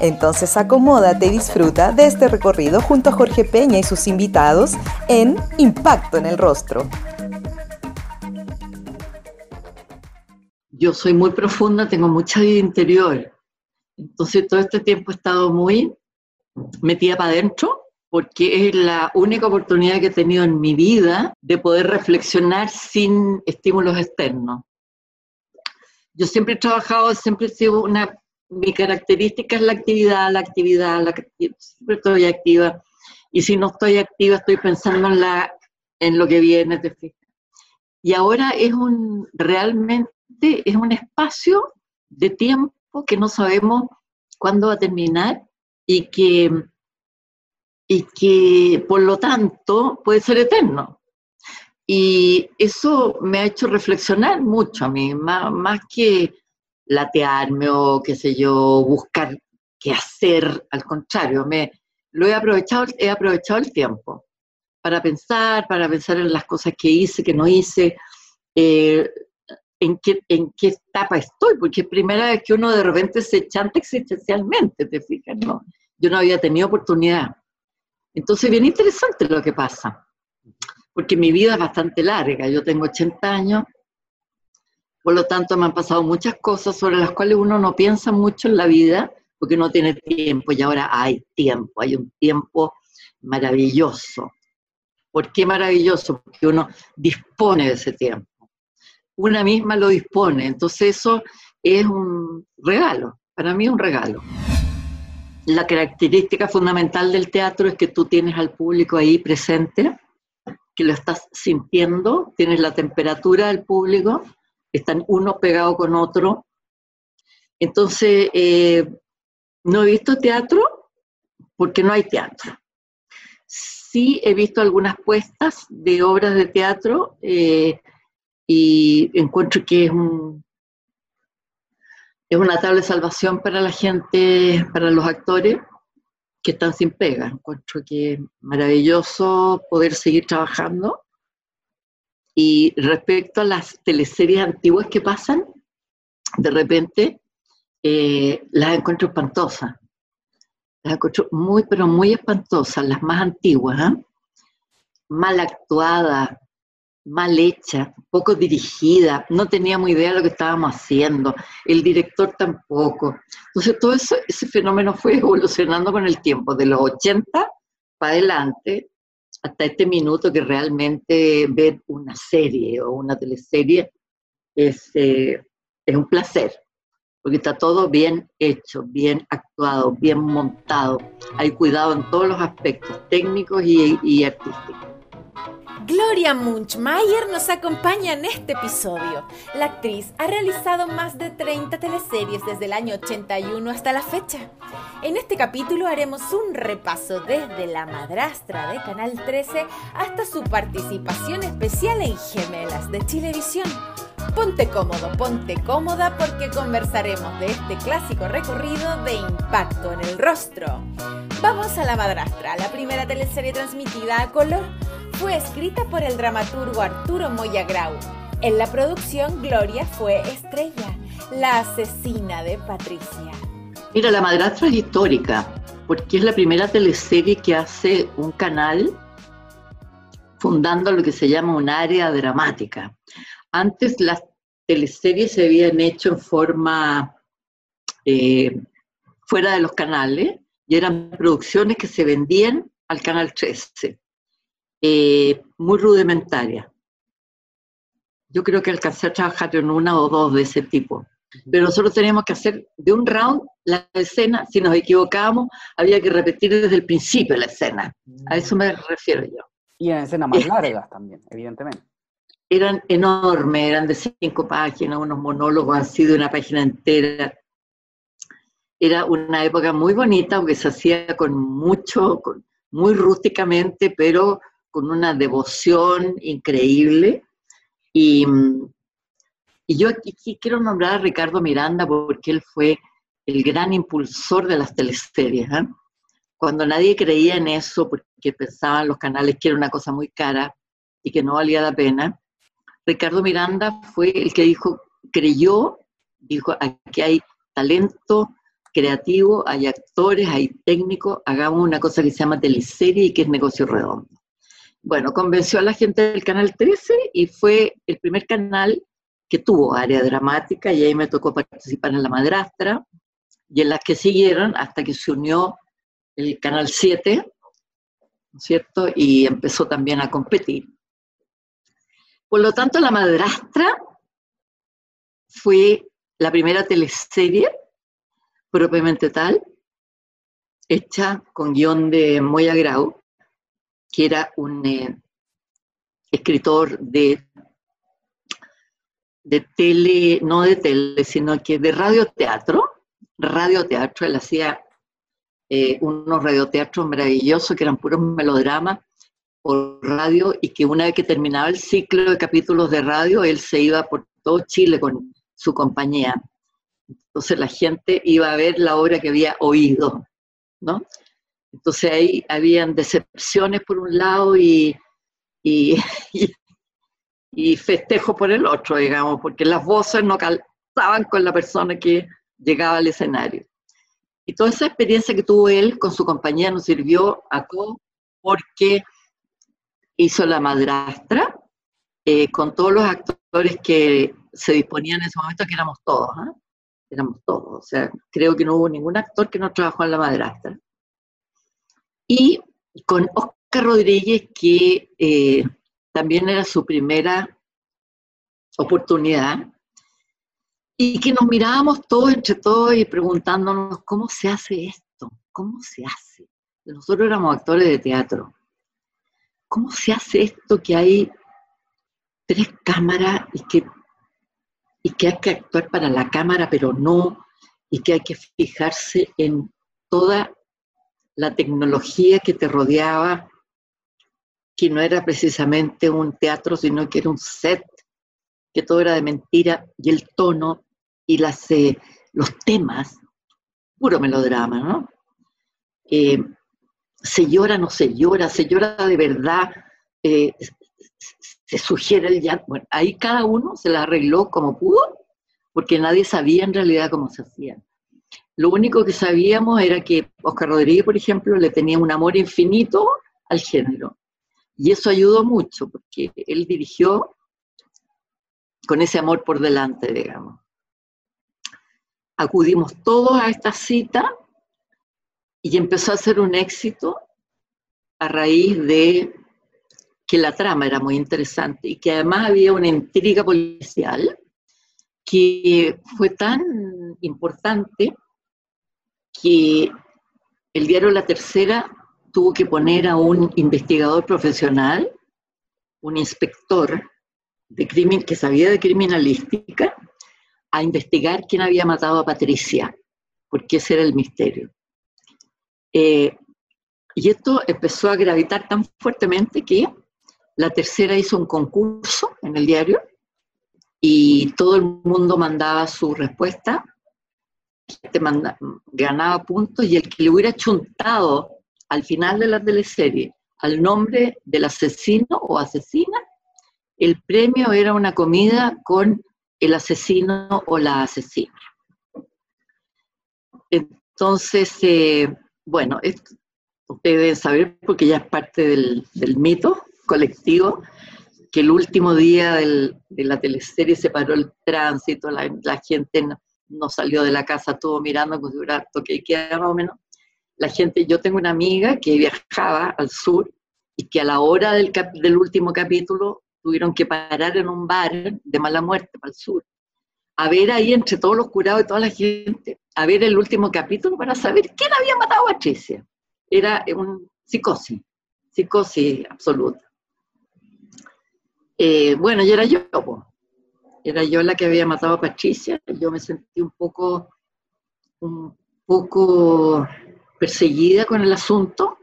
Entonces acomódate y disfruta de este recorrido junto a Jorge Peña y sus invitados en Impacto en el Rostro. Yo soy muy profunda, tengo mucha vida interior. Entonces todo este tiempo he estado muy metida para adentro porque es la única oportunidad que he tenido en mi vida de poder reflexionar sin estímulos externos. Yo siempre he trabajado, siempre he sido una mi característica es la actividad, la actividad, la, siempre estoy activa. Y si no estoy activa, estoy pensando en, la, en lo que viene, de Y ahora es un, realmente es un espacio de tiempo que no sabemos cuándo va a terminar y que, y que por lo tanto puede ser eterno. Y eso me ha hecho reflexionar mucho a mí, más, más que latearme o qué sé yo, buscar qué hacer, al contrario, me lo he aprovechado, he aprovechado el tiempo para pensar, para pensar en las cosas que hice, que no hice, eh, en, qué, en qué etapa estoy, porque es primera vez que uno de repente se chanta existencialmente, te fijas, ¿no? Yo no había tenido oportunidad. Entonces, bien interesante lo que pasa, porque mi vida es bastante larga, yo tengo 80 años, por lo tanto, me han pasado muchas cosas sobre las cuales uno no piensa mucho en la vida porque no tiene tiempo y ahora hay tiempo, hay un tiempo maravilloso. ¿Por qué maravilloso? Porque uno dispone de ese tiempo. Una misma lo dispone, entonces eso es un regalo, para mí es un regalo. La característica fundamental del teatro es que tú tienes al público ahí presente, que lo estás sintiendo, tienes la temperatura del público, están uno pegado con otro. Entonces, eh, no he visto teatro porque no hay teatro. Sí he visto algunas puestas de obras de teatro eh, y encuentro que es es una tabla de salvación para la gente, para los actores que están sin pega. Encuentro que es maravilloso poder seguir trabajando y respecto a las teleseries antiguas que pasan, de repente eh, las encuentro espantosas. Las encuentro muy, pero muy espantosas, las más antiguas, ¿ah? mal actuadas, mal hechas, poco dirigidas, no teníamos idea de lo que estábamos haciendo, el director tampoco. Entonces todo eso, ese fenómeno fue evolucionando con el tiempo, de los 80 para adelante, hasta este minuto que realmente ver una serie o una teleserie es, eh, es un placer, porque está todo bien hecho, bien actuado, bien montado, hay cuidado en todos los aspectos técnicos y, y artísticos. Gloria Munchmeyer nos acompaña en este episodio. La actriz ha realizado más de 30 teleseries desde el año 81 hasta la fecha. En este capítulo haremos un repaso desde La madrastra de Canal 13 hasta su participación especial en Gemelas de Chilevisión. Ponte cómodo, ponte cómoda porque conversaremos de este clásico recorrido de impacto en el rostro. Vamos a La madrastra, la primera teleserie transmitida a color fue escrita por el dramaturgo Arturo Moya Grau. En la producción, Gloria fue estrella, la asesina de Patricia. Mira, La Madrastra es histórica, porque es la primera teleserie que hace un canal fundando lo que se llama un área dramática. Antes las teleseries se habían hecho en forma eh, fuera de los canales y eran producciones que se vendían al Canal 13. Eh, muy rudimentaria. Yo creo que alcancé a trabajar en una o dos de ese tipo. Pero nosotros teníamos que hacer de un round la escena, si nos equivocábamos, había que repetir desde el principio la escena. A eso me refiero yo. Y en escenas más largas también, evidentemente. Eran enormes, eran de cinco páginas, unos monólogos así de una página entera. Era una época muy bonita, aunque se hacía con mucho, muy rústicamente, pero con una devoción increíble. Y, y yo aquí quiero nombrar a Ricardo Miranda porque él fue el gran impulsor de las teleseries. ¿eh? Cuando nadie creía en eso, porque pensaban los canales que era una cosa muy cara y que no valía la pena, Ricardo Miranda fue el que dijo, creyó, dijo, aquí hay talento creativo, hay actores, hay técnicos, hagamos una cosa que se llama teleserie y que es negocio redondo. Bueno, convenció a la gente del Canal 13 y fue el primer canal que tuvo área dramática y ahí me tocó participar en La Madrastra y en las que siguieron hasta que se unió el Canal 7, ¿no es cierto? Y empezó también a competir. Por lo tanto, La Madrastra fue la primera teleserie propiamente tal, hecha con guion de Moya Grau, que era un eh, escritor de, de tele, no de tele, sino que de radioteatro. Radioteatro, él hacía eh, unos radioteatros maravillosos que eran puros melodramas por radio y que una vez que terminaba el ciclo de capítulos de radio, él se iba por todo Chile con su compañía. Entonces la gente iba a ver la obra que había oído, ¿no? Entonces ahí habían decepciones por un lado y, y, y, festejo por el otro, digamos, porque las voces no calzaban con la persona que llegaba al escenario. Y toda esa experiencia que tuvo él con su compañía nos sirvió a todos porque hizo La Madrastra eh, con todos los actores que se disponían en ese momento, que éramos todos, ¿eh? Éramos todos. O sea, creo que no hubo ningún actor que no trabajó en La Madrastra. Y con Oscar Rodríguez, que eh, también era su primera oportunidad, y que nos mirábamos todos entre todos y preguntándonos cómo se hace esto, cómo se hace. Nosotros éramos actores de teatro. ¿Cómo se hace esto que hay tres cámaras y que, y que hay que actuar para la cámara, pero no, y que hay que fijarse en toda la tecnología que te rodeaba, que no era precisamente un teatro, sino que era un set, que todo era de mentira, y el tono, y las, eh, los temas, puro melodrama, ¿no? Eh, se llora, no se llora, se llora de verdad, eh, se sugiere el llanto. Bueno, ahí cada uno se la arregló como pudo, porque nadie sabía en realidad cómo se hacía. Lo único que sabíamos era que Oscar Rodríguez, por ejemplo, le tenía un amor infinito al género. Y eso ayudó mucho, porque él dirigió con ese amor por delante, digamos acudimos todos a esta cita y empezó a ser un éxito a raíz de que la trama era muy interesante y que además había una intriga policial que fue tan importante que el diario La Tercera tuvo que poner a un investigador profesional, un inspector de crimen que sabía de criminalística, a investigar quién había matado a Patricia, porque ese era el misterio. Eh, y esto empezó a gravitar tan fuertemente que la tercera hizo un concurso en el diario y todo el mundo mandaba su respuesta, te ganaba puntos y el que le hubiera chuntado al final de la teleserie al nombre del asesino o asesina, el premio era una comida con el asesino o la asesina. Entonces, eh, bueno, ustedes deben saber, porque ya es parte del, mito colectivo, que el último día de la teleserie se paró el tránsito, la, gente no, salió de la casa, todo mirando con su que queda más o menos. La gente, yo tengo una amiga que viajaba al sur y que a la hora del, del último capítulo tuvieron que parar en un bar de mala muerte para el sur, a ver ahí entre todos los curados y toda la gente, a ver el último capítulo para saber quién había matado a Patricia. Era un psicosis, psicosis absoluta. Eh, bueno, y era yo, era yo la que había matado a Patricia, yo me sentí un poco, un poco perseguida con el asunto,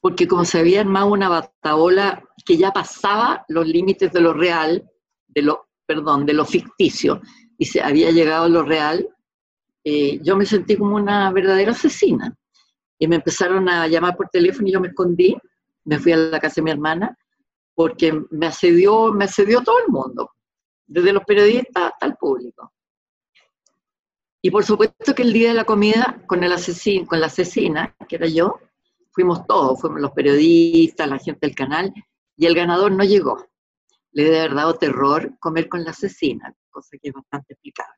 porque como se había armado una bataola que ya pasaba los límites de lo real, de lo, perdón, de lo ficticio, y se había llegado a lo real, eh, yo me sentí como una verdadera asesina. Y me empezaron a llamar por teléfono y yo me escondí, me fui a la casa de mi hermana, porque me asedió, me asedió todo el mundo, desde los periodistas hasta el público. Y por supuesto que el día de la comida con el asesino, con la asesina, que era yo, fuimos todos, fuimos los periodistas, la gente del canal, y el ganador no llegó. Le debe haber dado terror comer con la asesina, cosa que es bastante explicable.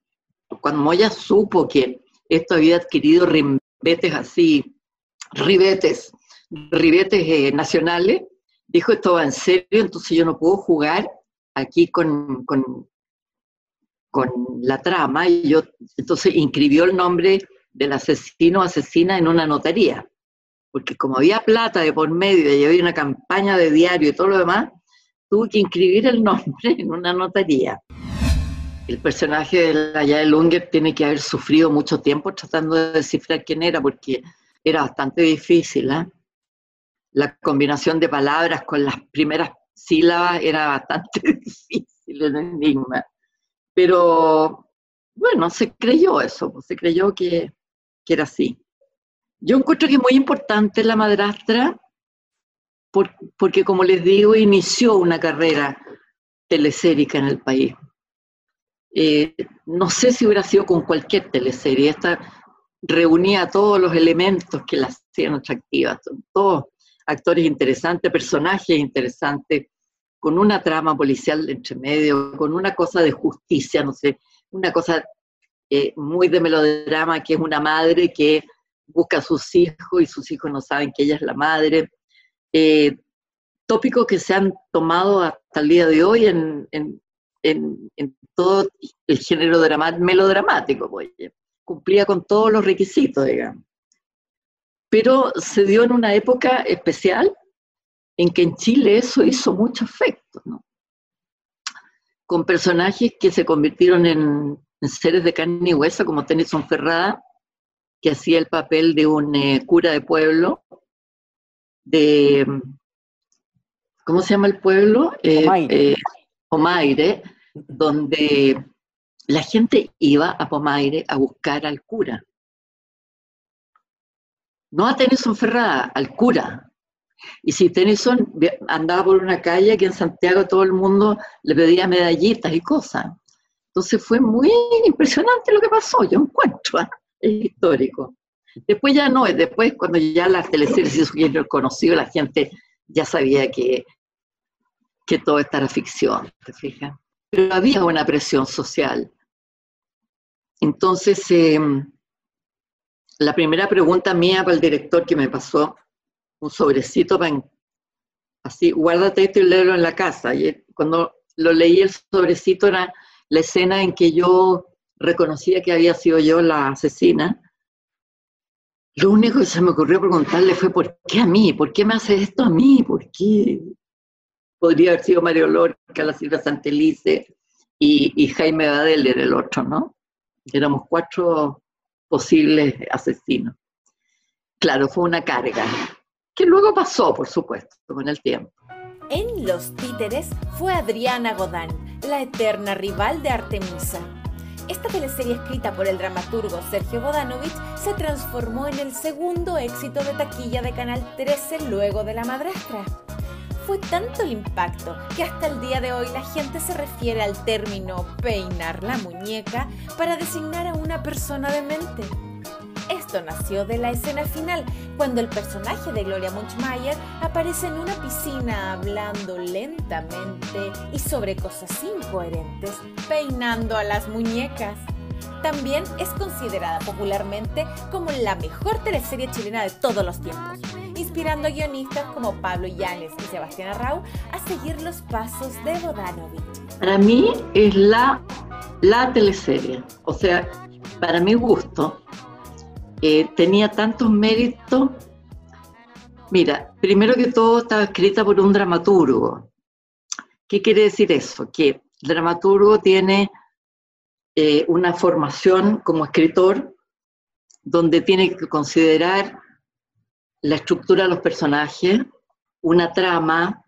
Cuando Moya supo que esto había adquirido ribetes así, ribetes, ribetes eh, nacionales, dijo esto va en serio, entonces yo no puedo jugar aquí con, con, con la trama, y yo entonces inscribió el nombre del asesino o asesina en una notaría porque como había plata de por medio y había una campaña de diario y todo lo demás, tuve que inscribir el nombre en una notaría. El personaje de la de Lunger tiene que haber sufrido mucho tiempo tratando de descifrar quién era, porque era bastante difícil. ¿eh? La combinación de palabras con las primeras sílabas era bastante difícil, el enigma. Pero bueno, se creyó eso, pues, se creyó que, que era así. Yo encuentro que es muy importante la madrastra porque, como les digo, inició una carrera telesérica en el país. Eh, no sé si hubiera sido con cualquier teleserie. Esta reunía todos los elementos que la hacían atractiva. todos actores interesantes, personajes interesantes, con una trama policial entre medio, con una cosa de justicia, no sé, una cosa eh, muy de melodrama, que es una madre que busca a sus hijos y sus hijos no saben que ella es la madre. Eh, tópicos que se han tomado hasta el día de hoy en, todo el género melodramático, pues, cumplía con todos los requisitos, digamos. Pero se dio en una época especial en que en Chile eso hizo mucho efecto, ¿no? Con personajes que se convirtieron en, seres de carne y hueso, como Tennyson Ferrada, que hacía el papel de un eh, cura de pueblo, de, ¿cómo se llama el pueblo? Eh, Pomaire. Eh, Pomaire, donde la gente iba a Pomaire a buscar al cura. No a Tennyson Ferrada, al cura. Y si Tennyson andaba por una calle que en Santiago todo el mundo le pedía medallitas y cosas. Entonces fue muy impresionante lo que pasó, yo encuentro. ¿ah? es histórico. Después ya no, después cuando ya las teleseries se conocido, la gente ya sabía que, que todo esto era ficción, ¿te fijas? Pero había una presión social. Entonces, em, la primera pregunta mía para el director que me pasó un sobrecito para así, guárdate esto y léelo en la casa. Y cuando lo leí el sobrecito era la escena en que yo reconocía que había sido yo la asesina, lo único que se me ocurrió preguntarle fue, ¿por qué a mí? ¿Por qué me hace esto a mí? ¿Por qué? Podría haber sido Mario Lorca, la Silvia Santelice y, y Jaime Badel era el otro, ¿no? Éramos cuatro posibles asesinos. Claro, fue una carga, que luego pasó, por supuesto, con el tiempo. En Los Títeres fue Adriana Godán, la eterna rival de Artemisa esta teleserie escrita por el dramaturgo Sergio Bodanovich se transformó en el segundo éxito de taquilla de Canal 13 luego de La Madrastra. Fue tanto el impacto que hasta el día de hoy la gente se refiere al término peinar la muñeca para designar a una persona demente. Esto nació de la escena final, cuando el personaje de Gloria Munchmeyer aparece en una piscina hablando lentamente y sobre cosas incoherentes, peinando a las muñecas. También es considerada popularmente como la mejor teleserie chilena de todos los tiempos, inspirando a guionistas como Pablo Llanes y Sebastián Arrau a seguir los pasos de Bodanovich. Para mí es la, la teleserie, o sea, para mi gusto, eh, tenía tantos méritos. Mira, primero que todo estaba escrita por un dramaturgo. ¿Qué quiere decir eso? Que el dramaturgo tiene eh, una formación como escritor donde tiene que considerar la estructura de los personajes, una trama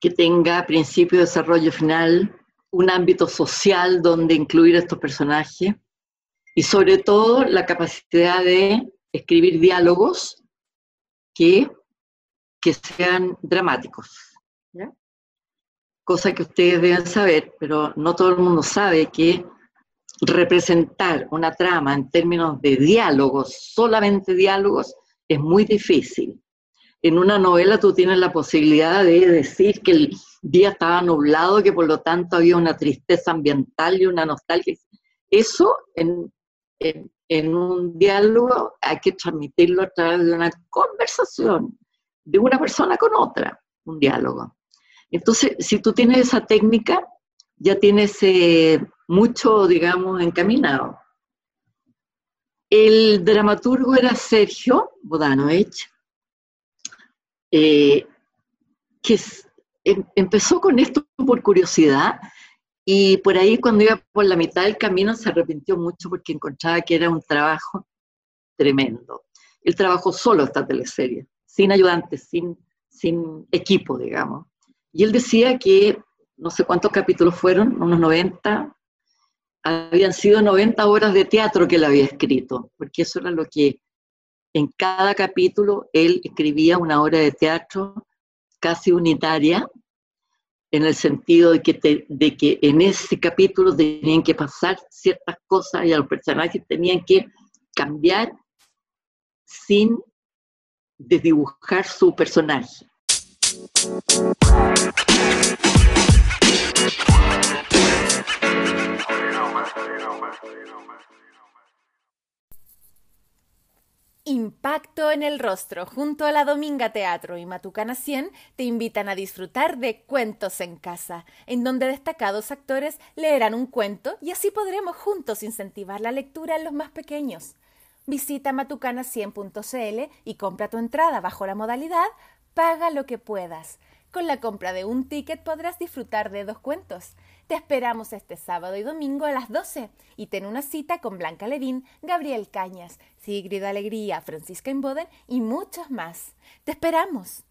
que tenga principio, desarrollo final, un ámbito social donde incluir a estos personajes y sobre todo la capacidad de escribir diálogos que, que sean dramáticos. Cosa que ustedes deben saber, pero no todo el mundo sabe que representar una trama en términos de diálogos, solamente diálogos, es muy difícil. En una novela tú tienes la posibilidad de decir que el día estaba nublado, que por lo tanto había una tristeza ambiental y una nostalgia. Eso en, un diálogo hay que transmitirlo a través de una conversación de una persona con otra, un diálogo. Entonces, si tú tienes esa técnica, ya tienes eh, mucho, digamos, encaminado. El dramaturgo era Sergio Bodanovich, eh, que em, empezó con esto por curiosidad y por ahí cuando iba por la mitad del camino se arrepintió mucho porque encontraba que era un trabajo tremendo. Él trabajó solo esta teleserie, sin ayudantes, sin, sin equipo, digamos. Y él decía que no sé cuántos capítulos fueron, unos 90, habían sido 90 horas de teatro que él había escrito, porque eso era lo que en cada capítulo él escribía una obra de teatro casi unitaria, en el sentido de que, de que en ese capítulo tenían que pasar ciertas cosas y a los personajes tenían que cambiar sin desdibujar su personaje. Impacto en el rostro junto a la Dominga Teatro y Matucana 100 te invitan a disfrutar de Cuentos en Casa, en donde destacados actores leerán un cuento y así podremos juntos incentivar la lectura en los más pequeños. Visita matucana100.cl y compra tu entrada bajo la modalidad Paga lo que puedas. Con la compra de un ticket podrás disfrutar de dos cuentos. Te esperamos este sábado y domingo a las 12 y ten una cita con Blanca Levín, Gabriel Cañas, Sigrid Alegría, Francisca Inboden y muchos más. ¡Te esperamos!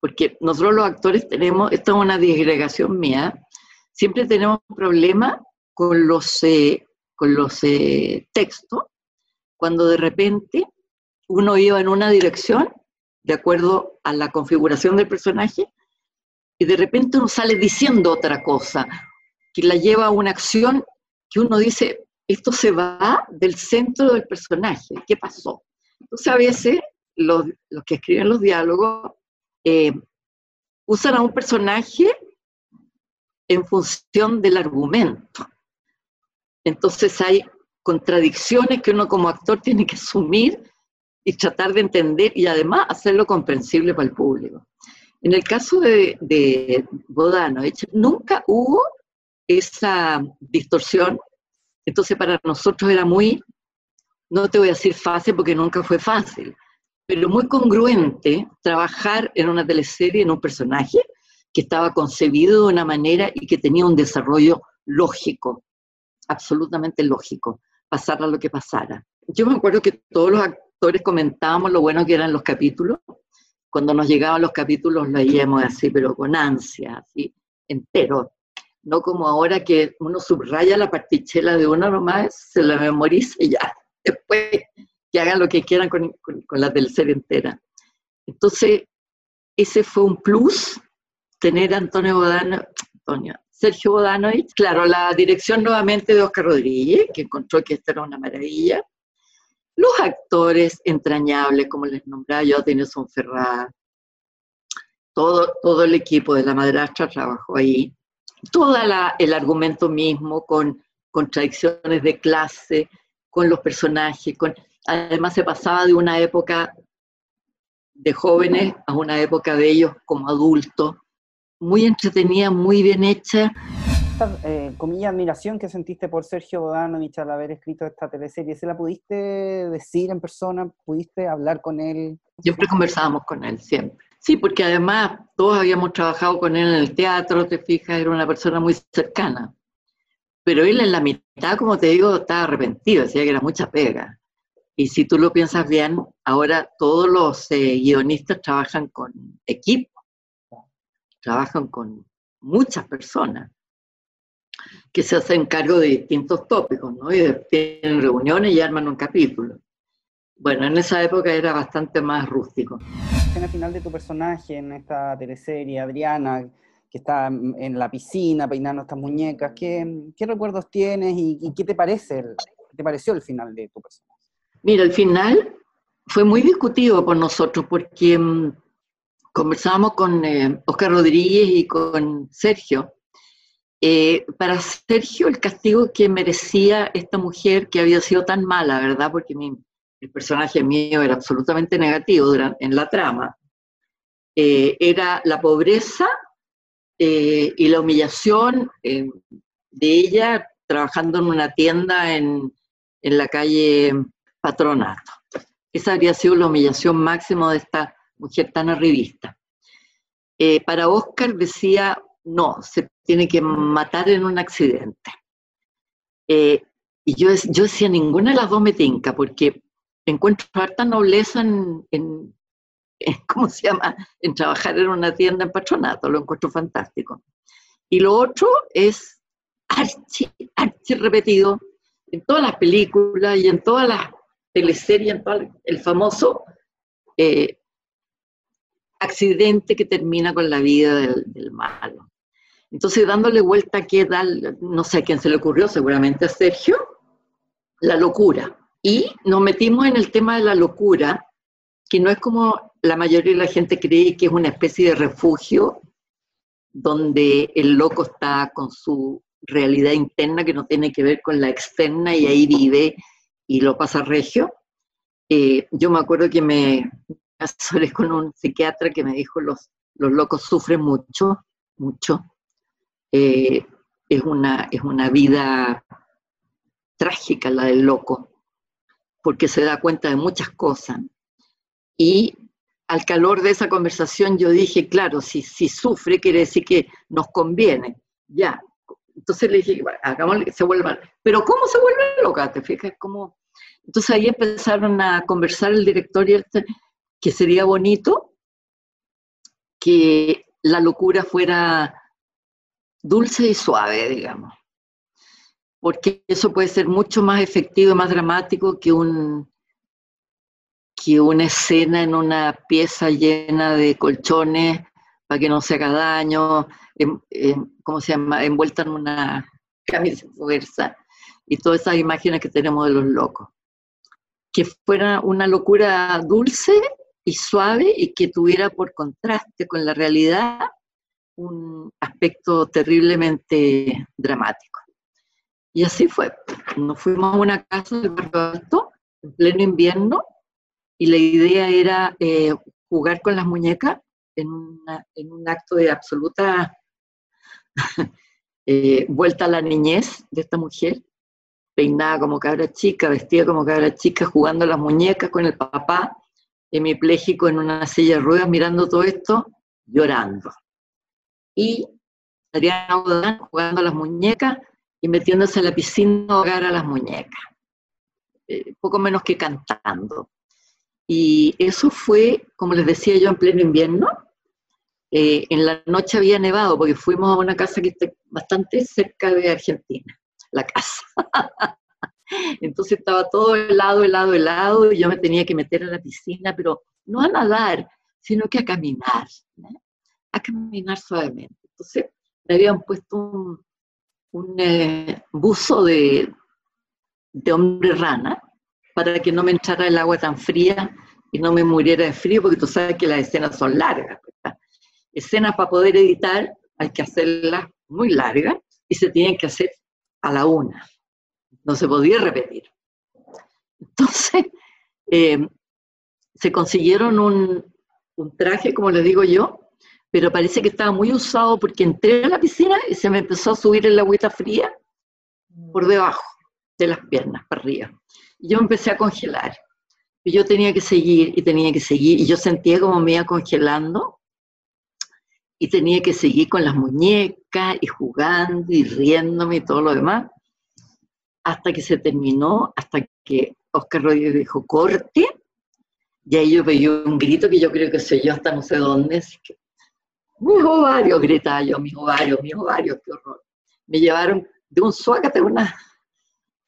Porque nosotros los actores tenemos, esto es una disgregación mía, siempre tenemos problemas con los, eh, con los eh, textos cuando de repente uno iba en una dirección de acuerdo a la configuración del personaje y de repente uno sale diciendo otra cosa que la lleva a una acción que uno dice, esto se va del centro del personaje, ¿qué pasó? Entonces a veces los, que escriben los diálogos eh, usan a un personaje en función del argumento. Entonces hay contradicciones que uno como actor tiene que asumir y tratar de entender y además hacerlo comprensible para el público. En el caso de, de Bodano, nunca hubo esa distorsión, entonces para nosotros era muy, no te voy a decir fácil porque nunca fue fácil, pero muy congruente trabajar en una teleserie, en un personaje que estaba concebido de una manera y que tenía un desarrollo lógico, absolutamente lógico pasara lo que pasara. Yo me acuerdo que todos los actores comentábamos lo bueno que eran los capítulos. Cuando nos llegaban los capítulos leíamos así, pero con ansia, así, entero. No como ahora que uno subraya la partichela de uno nomás, se la memoriza y ya. Después que hagan lo que quieran con, con, con la serie entera. Entonces, ese fue un plus, tener a Antonio Bodano, Antonio, Sergio Bodanovich, claro, la dirección nuevamente de Oscar Rodríguez, que encontró que esta era una maravilla. Los actores entrañables, como les nombraba yo, Son Ferrá, todo, todo el equipo de la madrastra trabajó ahí. Todo el argumento mismo, con contradicciones de clase, con los personajes, con, además se pasaba de una época de jóvenes a una época de ellos como adultos, muy entretenida, muy bien hecha. Esta, eh, comilla, admiración que sentiste por Sergio Bodanovich al haber escrito esta teleserie, ¿se la pudiste decir en persona? ¿Pudiste hablar con él? Siempre conversábamos con él, siempre. Sí, porque además todos habíamos trabajado con él en el teatro, te fijas, era una persona muy cercana. Pero él en la mitad, como te digo, estaba arrepentido, decía que era mucha pega. Y si tú lo piensas bien, ahora todos los eh, guionistas trabajan con equipo, trabajan con muchas personas que se hacen cargo de distintos tópicos, ¿no? Y tienen reuniones y arman un capítulo. Bueno, en esa época era bastante más rústico. La escena final de tu personaje en esta teleserie, Adriana, que está en la piscina peinando estas muñecas, ¿qué, qué recuerdos tienes y, qué te parece, qué te pareció el final de tu personaje? Mira, el final fue muy discutido por nosotros porque mm, conversábamos con eh, Oscar Rodríguez y con Sergio. Eh, para Sergio, el castigo que merecía esta mujer que había sido tan mala, ¿verdad? Porque mi, el personaje mío era absolutamente negativo en la trama, eh, era la pobreza eh, y la humillación de ella trabajando en una tienda en, en, la calle Patronato. Esa habría sido la humillación máxima de esta mujer tan arribista. para Oscar decía, no, se tiene que matar en un accidente. y yo, yo decía, ninguna de las dos me tinca, porque encuentro harta nobleza en, ¿cómo se llama?, en trabajar en una tienda en patronato, lo encuentro fantástico. Y lo otro es archi, archi repetido en todas las películas y en todas las teleseries, en el famoso eh, accidente que termina con la vida del, del, malo. Entonces, dándole vuelta a qué tal, no sé a quién se le ocurrió, seguramente a Sergio, la locura. Y nos metimos en el tema de la locura, que no es como la mayoría de la gente cree que es una especie de refugio donde el loco está con su realidad interna que no tiene que ver con la externa y ahí vive y lo pasa regio. Eh, yo me acuerdo que me asesoré con un psiquiatra que me dijo los, los locos sufren mucho, mucho. Eh, es, una, es una vida trágica la del loco porque se da cuenta de muchas cosas. Y al calor de esa conversación yo dije, claro, si, si sufre quiere decir que nos conviene. Ya. Entonces le dije, hagámosle que se vuelva. Pero ¿cómo se vuelve loca? ¿Te fijas? ¿Cómo? Entonces ahí empezaron a conversar el director y este, que sería bonito que la locura fuera dulce y suave, digamos porque eso puede ser mucho más efectivo y más dramático que, un, que una escena en una pieza llena de colchones para que no se haga daño, ¿cómo se llama? Envuelta en una camisa de fuerza y todas esas imágenes que tenemos de los locos. Que fuera una locura dulce y suave y que tuviera por contraste con la realidad un aspecto terriblemente dramático. Y así fue. Nos fuimos a una casa de barrio en pleno invierno, y la idea era eh, jugar con las muñecas en, un acto de absoluta eh, vuelta a la niñez de esta mujer, peinada como cabra chica, vestida como cabra chica, jugando las muñecas con el papá, hemipléjico en una silla de ruedas, mirando todo esto, llorando. Y Adriana jugando las muñecas, y metiéndose a la piscina a ahogar a las muñecas, eh, poco menos que cantando. Y eso fue, como les decía yo, en pleno invierno. Eh, en la noche había nevado porque fuimos a una casa que está bastante cerca de Argentina, la casa. Entonces estaba todo helado, helado, helado, y yo me tenía que meter a la piscina, pero no a nadar, sino que a caminar, a caminar suavemente. Entonces me habían puesto un, eh, buzo de, hombre rana para que no me entrara el agua tan fría y no me muriera de frío, porque tú sabes que las escenas son largas. Escenas para poder editar hay que hacerlas muy largas y se tienen que hacer a la una. No se podía repetir. Entonces, eh, se consiguieron un, un traje, como les digo yo, pero parece que estaba muy usado porque entré a la piscina y se me empezó a subir el agüita fría por debajo de las piernas, para arriba. Yo empecé a congelar. Y yo tenía que seguir y tenía que seguir, y yo sentía como me iba congelando, y tenía que seguir con las muñecas y jugando y riéndome y todo lo demás, hasta que se terminó, hasta que Oscar Rodríguez dijo corte, y ahí yo pegué un grito que yo creo que soy yo hasta no sé dónde, así que, mis ovarios, gritaba yo, mis ovarios, mis ovarios, qué horror. Me llevaron de un suácate a una,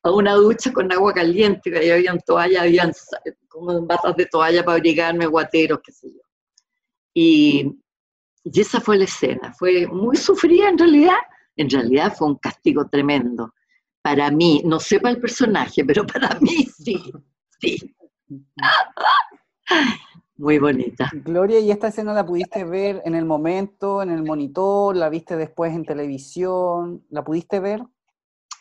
a una ducha con agua caliente, que ahí habían toallas, habían como batas de toalla para abrigarme, guateros, qué sé yo. Y, y esa fue la escena, fue muy sufrida en realidad, en realidad fue un castigo tremendo. Para mí, no sé para el personaje, pero para mí sí, sí. Muy bonita. Gloria, ¿y esta escena la pudiste ver en el momento, en el monitor? ¿La viste después en televisión? ¿La pudiste ver?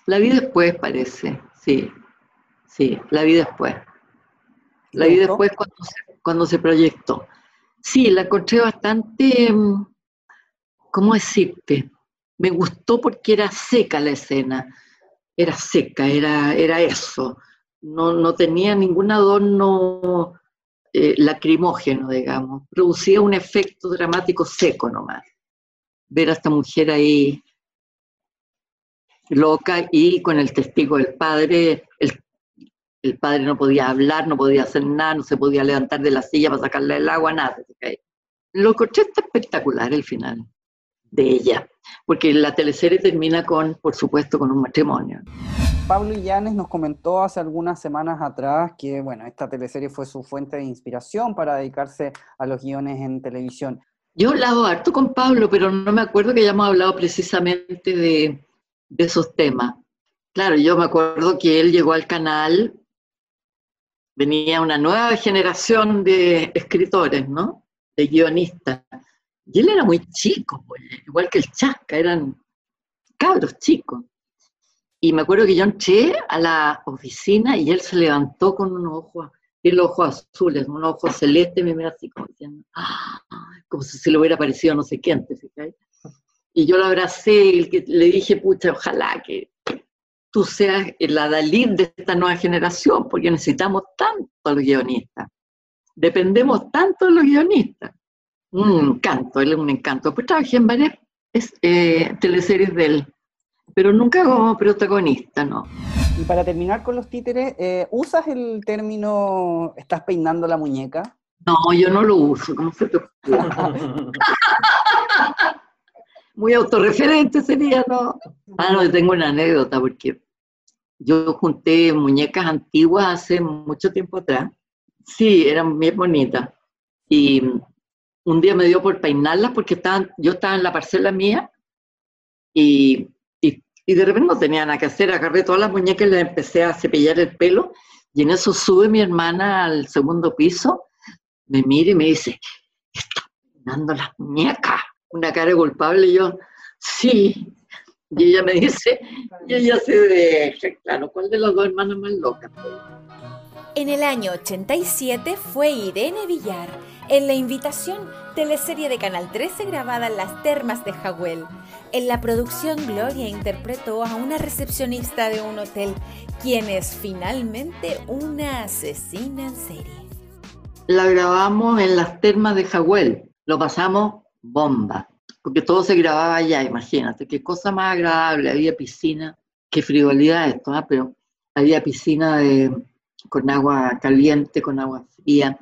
La vi después, parece, sí. Sí, la vi después. La vi después cuando se, cuando se proyectó. Sí, la encontré bastante, mm, ¿cómo decirte? Me gustó porque era seca la escena. Era seca, era, era eso. No, no tenía ningún adorno eh, lacrimógeno, digamos. Producía un efecto dramático seco nomás. Ver a esta mujer ahí loca y con el testigo del padre, el, padre no podía hablar, no podía hacer nada, no se podía levantar de la silla para sacarle el agua, nada. Lo está espectacular el final de ella, porque la teleserie termina con, por supuesto, con un matrimonio. Pablo Illanes nos comentó hace algunas semanas atrás que, bueno, esta teleserie fue su fuente de inspiración para dedicarse a los guiones en televisión. Yo he hablado harto con Pablo, pero no me acuerdo que hayamos hablado precisamente de, esos temas. Claro, yo me acuerdo que él llegó al canal, venía una nueva generación de escritores, ¿no? De guionistas. Y él era muy chico, pues, igual que el Chasca, eran cabros chicos. Y me acuerdo que yo entré a la oficina y él se levantó con unos ojos, y los ojos azules, unos ojos celestes, me mira así como ¡Ah! como si se le hubiera parecido no sé quién, ¿te Y yo lo abracé y le dije, pucha, ojalá que tú seas la Dalí de esta nueva generación, porque necesitamos tanto a los guionistas. Dependemos tanto de los guionistas. Un encanto, él es un encanto. Pues trabajé en varias eh, teleseries de él pero nunca como protagonista, ¿no? Y para terminar con los títeres, eh, ¿usas el término estás peinando la muñeca? No, yo no lo uso, ¿cómo se te Muy autorreferente sería, ¿no? Ah, no, tengo una anécdota porque yo junté muñecas antiguas hace mucho tiempo atrás. Sí, eran bien bonitas. Y un día me dio por peinarlas porque yo estaba en la parcela mía y y de repente no tenía nada que hacer, agarré todas las muñecas y le empecé a cepillar el pelo, y en eso sube mi hermana al segundo piso, me mira y me dice, está peinando las muñecas, una cara culpable, y yo, sí, y ella me dice, y ella se deja, claro, ¿cuál de las dos hermanas más loca? En el año 87 fue Irene Villar en La Invitación, teleserie de Canal 13 grabada en las termas de Jagüel. En la producción, Gloria interpretó a una recepcionista de un hotel, quien es finalmente una asesina en serie. La grabamos en las termas de Jagüel, lo pasamos bomba, porque todo se grababa allá, imagínate, qué cosa más agradable, había piscina, qué frivolidad esto, ¿ah? pero había piscina de con agua caliente, con agua fría,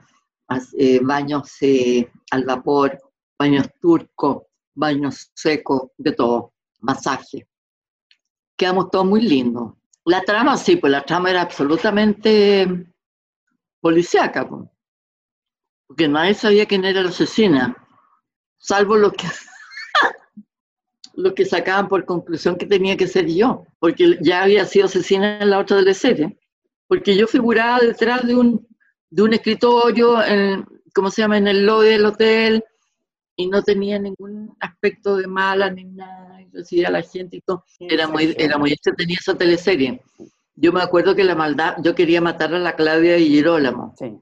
eh, baños eh, al vapor, baños turcos, baños secos, de todo, masaje. Quedamos todos muy lindos. La trama, sí, pues la trama era absolutamente policíaca, pues. porque nadie sabía quién era la asesina, salvo los que, los que sacaban por conclusión que tenía que ser yo, porque ya había sido asesina en la otra de la serie porque yo figuraba detrás de un, de un escritorio, en, ¿cómo se llama?, en el lobby del hotel, y no tenía ningún aspecto de mala ni nada, y recibía a la gente y todo. Era muy, era muy tenía esa teleserie. Yo me acuerdo que la maldad, yo quería matar a la Claudia y Girolamo. Sí.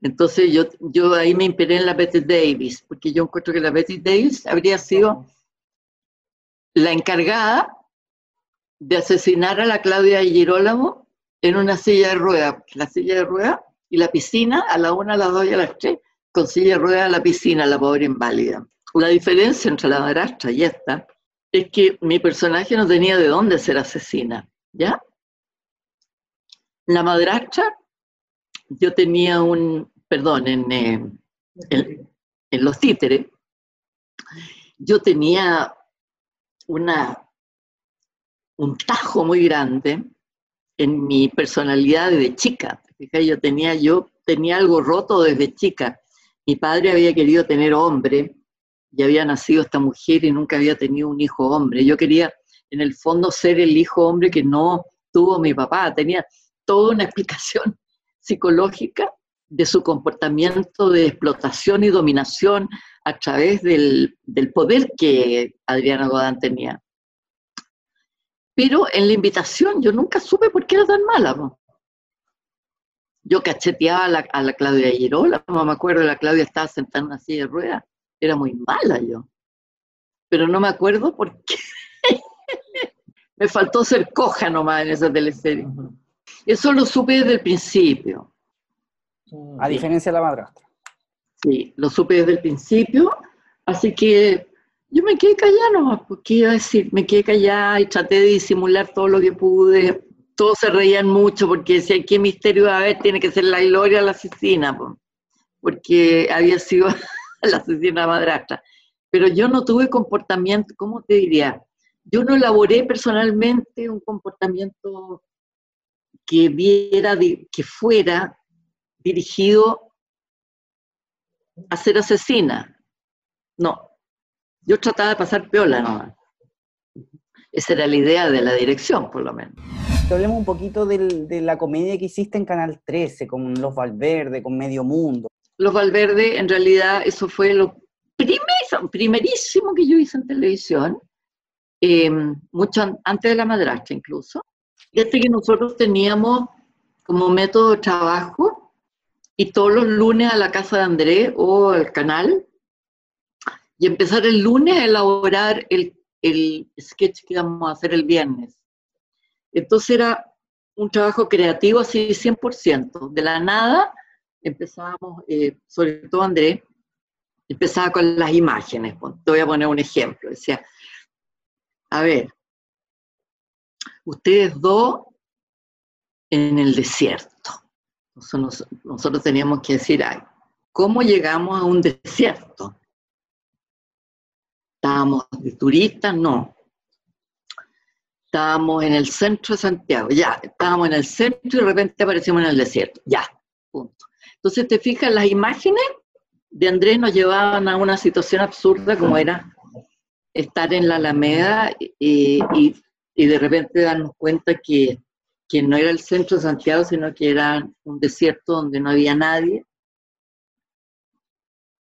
Entonces yo, yo ahí me inspiré en la Betty Davis, porque yo encuentro que la Betty Davis habría sido la encargada de asesinar a la Claudia y Girolamo en una silla de rueda. La silla de rueda Y la piscina, a la una, a las dos y a las tres, con silla de ruedas a la piscina, la pobre inválida. La diferencia entre la madrastra y esta es que mi personaje no tenía de dónde ser asesina, ¿ya? La madrastra, yo tenía un, perdón, en, eh, en, en los títeres, yo tenía una, un tajo muy grande en mi personalidad desde chica. Yo tenía, yo tenía algo roto desde chica. Mi padre había querido tener hombre y había nacido esta mujer y nunca había tenido un hijo hombre. Yo quería, en el fondo, ser el hijo hombre que no tuvo mi papá. Tenía toda una explicación psicológica de su comportamiento de explotación y dominación a través del, poder que Adriana Godán tenía. Pero en la invitación yo nunca supe por qué era tan mala. Yo cacheteaba a la, a la Claudia Girola, no me acuerdo, la Claudia estaba sentada en una silla de ruedas, era muy mala yo. Pero no me acuerdo por qué. me faltó ser coja nomás en esa teleserie. Eso lo supe desde el principio. A diferencia de la madrastra. Sí, lo supe desde el principio, así que yo me quedé callada nomás, porque iba a decir, me quedé callada y traté de disimular todo lo que pude. Todos se reían mucho porque decían, ¿qué misterio va a haber? Tiene que ser la Gloria la asesina, porque había sido la asesina madrastra. Pero yo no tuve comportamiento, ¿cómo te diría? Yo no elaboré personalmente un comportamiento que viera, que fuera dirigido a ser asesina. No. Yo trataba de pasar piola nomás. Esa era la idea de la dirección, por lo menos. Hablemos un poquito de la comedia que hiciste en Canal 13, con Los Valverde, con Medio Mundo. Los Valverde, en realidad, eso fue lo primerísimo que yo hice en televisión, eh, mucho antes de la madrastra incluso. Fíjate que nosotros teníamos como método de trabajo y todos los lunes a la casa de Andrés o al canal y empezar el lunes a elaborar el, el sketch que íbamos a hacer el viernes. Entonces era un trabajo creativo así 100%. De la nada empezábamos, eh, sobre todo Andrés, empezaba con las imágenes. Te voy a poner un ejemplo. Decía, a ver, ustedes dos en el desierto. Nosotros, nosotros teníamos que decir, ay, ¿cómo llegamos a un desierto? ¿Estábamos de turistas? No. Estábamos en el centro de Santiago, ya. Estábamos en el centro y de repente aparecimos en el desierto, ya. Punto. Entonces, te fijas, las imágenes de Andrés nos llevaban a una situación absurda como era estar en la Alameda y, y de repente darnos cuenta que, que, no era el centro de Santiago, sino que era un desierto donde no había nadie.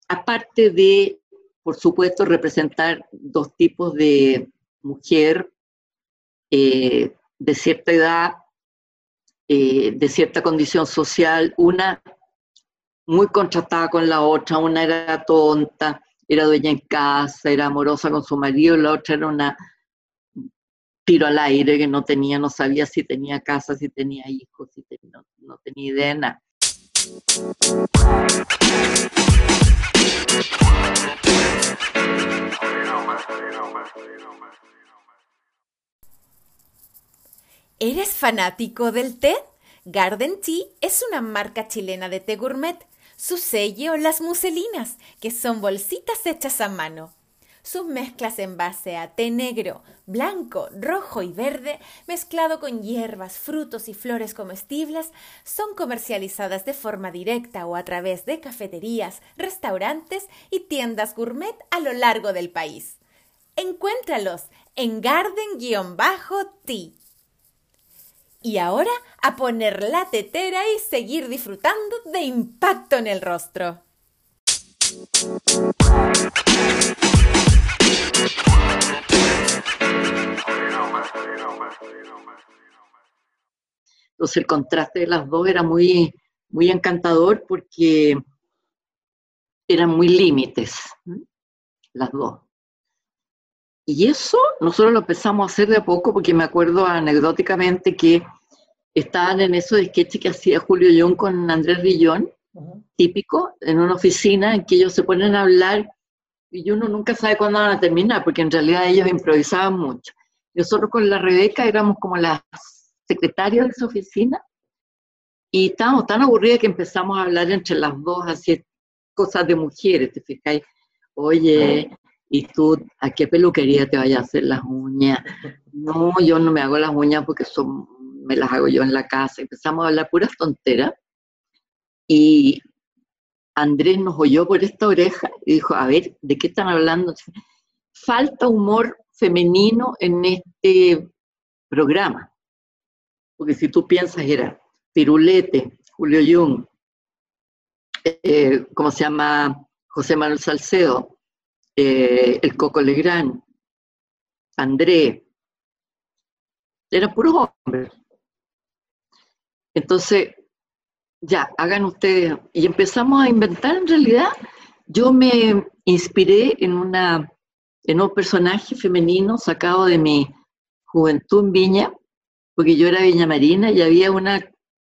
Aparte de, por supuesto, representar dos tipos de mujer eh, de cierta edad, eh, de cierta condición social, una muy contrastada con la otra, una era tonta, era dueña en casa, era amorosa con su marido, la otra era una tiro al aire que no tenía, no sabía si tenía casa, si tenía hijos, si no, tenía idea de nada. ¿Eres fanático del té? Garden Tea es una marca chilena de té gourmet. Su sello, las muselinas, que son bolsitas hechas a mano. Sus mezclas en base a té negro, blanco, rojo y verde, mezclado con hierbas, frutos y flores comestibles, son comercializadas de forma directa o a través de cafeterías, restaurantes y tiendas gourmet a lo largo del país. Encuéntralos en Garden-Tea. Y ahora a poner la tetera y seguir disfrutando de impacto en el rostro. Entonces el contraste de las dos era muy, muy encantador porque eran muy límites, las dos. Y eso nosotros lo empezamos a hacer de a poco porque me acuerdo anecdóticamente que estaban en esos sketches que hacía Julio Young con Andrés Rillón, típico, en una oficina en que ellos se ponen a hablar y uno nunca sabe cuándo van a terminar, porque en realidad ellos improvisaban mucho. Nosotros con la Rebeca éramos como las secretarias de esa oficina y estábamos tan aburridas que empezamos a hablar entre las dos, así cosas de mujeres, ¿te fijáis? Oye, ¿y tú a qué peluquería te vayas a hacer las uñas? No, yo no me hago las uñas porque son, me las hago yo en la casa. Empezamos a hablar puras tonteras y Andrés nos oyó por esta oreja y dijo, a ver, ¿de qué están hablando? Falta humor femenino en este programa. Porque si tú piensas, era Pirulete, Julio Jung, eh, ¿cómo se llama? José Manuel Salcedo, eh, el Coco Legrand, André, eran puros hombres. Entonces, ya, hagan ustedes. Y empezamos a inventar en realidad. Yo me inspiré en, una, en un personaje femenino sacado de mi juventud en Viña, porque yo era Viña Marina y había una,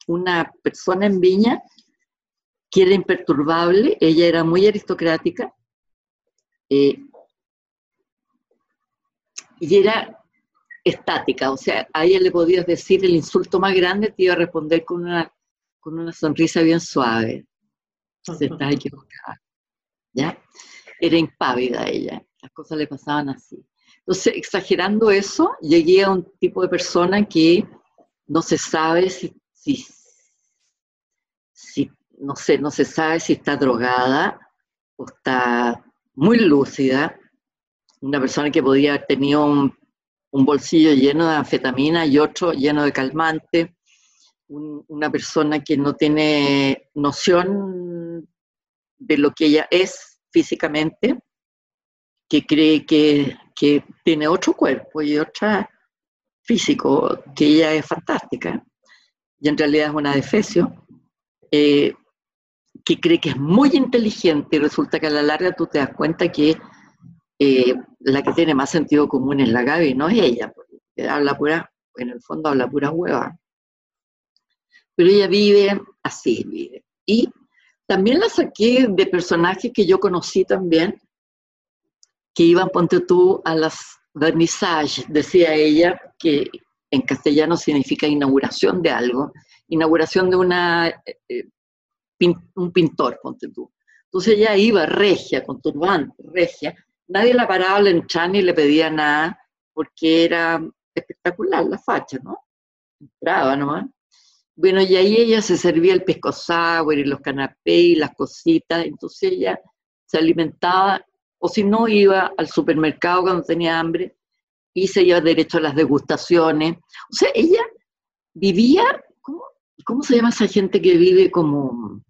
una persona en Viña que era imperturbable, ella era muy aristocrática eh, y era estática, o sea, a ella le podías decir el insulto más grande, te iba a responder con una con una sonrisa bien suave. Se está equivocada. ¿Ya? Era impávida ella, las cosas le pasaban así. Entonces, exagerando eso, llegué a un tipo de persona que no se sabe si, si, si no sé, no se sabe si está drogada o está muy lúcida. Una persona que podía haber tenido un, un bolsillo lleno de anfetamina y otro lleno de calmante una persona que no tiene noción de lo que ella es físicamente, que cree que, tiene otro cuerpo y otro físico, que ella es fantástica, y en realidad es una defecio, eh, que cree que es muy inteligente y resulta que a la larga tú te das cuenta que eh, la que tiene más sentido común es la Gaby, no es ella, porque habla pura, en el fondo habla pura hueva pero ella vive así, vive. Y también la saqué de personajes que yo conocí también, que iban, ponte tú, a las vernissages, decía ella, que en castellano significa inauguración de algo, inauguración de una, eh, un pintor, ponte tú. Entonces ella iba regia, con turbante, regia, nadie la paraba la entrada ni le pedía nada, porque era espectacular la facha, ¿no? Entraba nomás. Bueno, y ahí ella se servía el pesco y los canapés y las cositas, entonces ella se alimentaba, o si no, iba al supermercado cuando tenía hambre y se iba derecho a las degustaciones. O sea, ella vivía, ¿cómo, cómo se llama esa gente que vive como,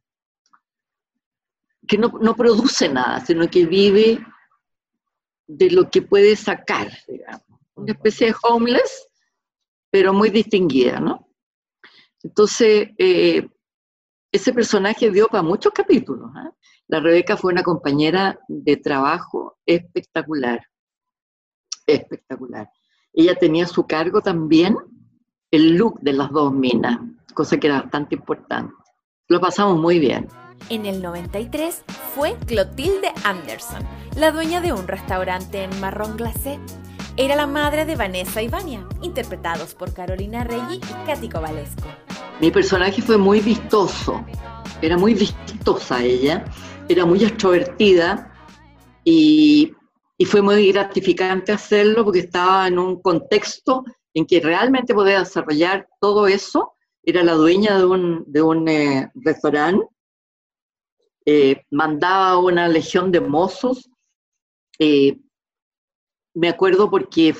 que no, no produce nada, sino que vive de lo que puede sacar, digamos. Una especie de homeless, pero muy distinguida, ¿no? Entonces, eh, ese personaje dio para muchos capítulos. ¿ah? La Rebeca fue una compañera de trabajo espectacular, espectacular. Ella tenía su cargo también el look de las dos minas, cosa que era bastante importante. Lo pasamos muy bien. En el 93 fue Clotilde Anderson, la dueña de un restaurante en Marrón Glacé. Era la madre de Vanessa y Vania, interpretados por Carolina Reggi y Katy Covalesco. Mi personaje fue muy vistoso, era muy vistosa ella, era muy extrovertida y, fue muy gratificante hacerlo porque estaba en un contexto en que realmente podía desarrollar todo eso. Era la dueña de un, de un eh, restaurante, eh, mandaba una legión de mozos. Eh, me acuerdo porque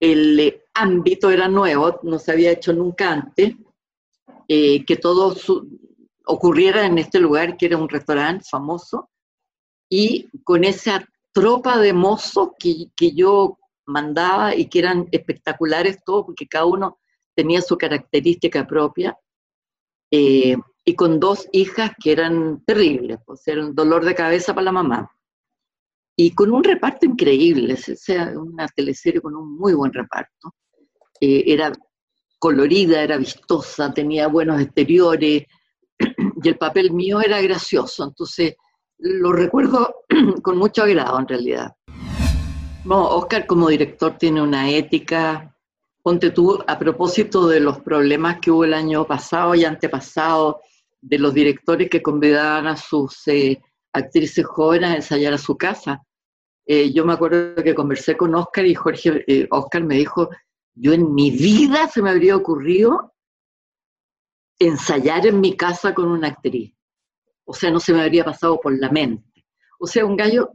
el ámbito era nuevo, no se había hecho nunca antes eh, que todo ocurriera en este lugar, que era un restaurante famoso, y con esa tropa de mozos que, que yo mandaba y que eran espectaculares todos, porque cada uno tenía su característica propia, eh, y con dos hijas que eran terribles, pues era un dolor de cabeza para la mamá. Y con un reparto increíble, o sea, una teleserie con un muy buen reparto. Eh, era colorida, era vistosa, tenía buenos exteriores y el papel mío era gracioso. Entonces lo recuerdo con mucho agrado en realidad. No, Oscar como director tiene una ética. Ponte tú, a propósito de los problemas que hubo el año pasado y antepasado, de los directores que convidaban a sus eh, actrices jóvenes a ensayar a su casa. Eh, yo me acuerdo que conversé con Oscar y Jorge, eh, Oscar me dijo, yo en mi vida se me habría ocurrido ensayar en mi casa con una actriz. O sea, no se me habría pasado por la mente. O sea, un gallo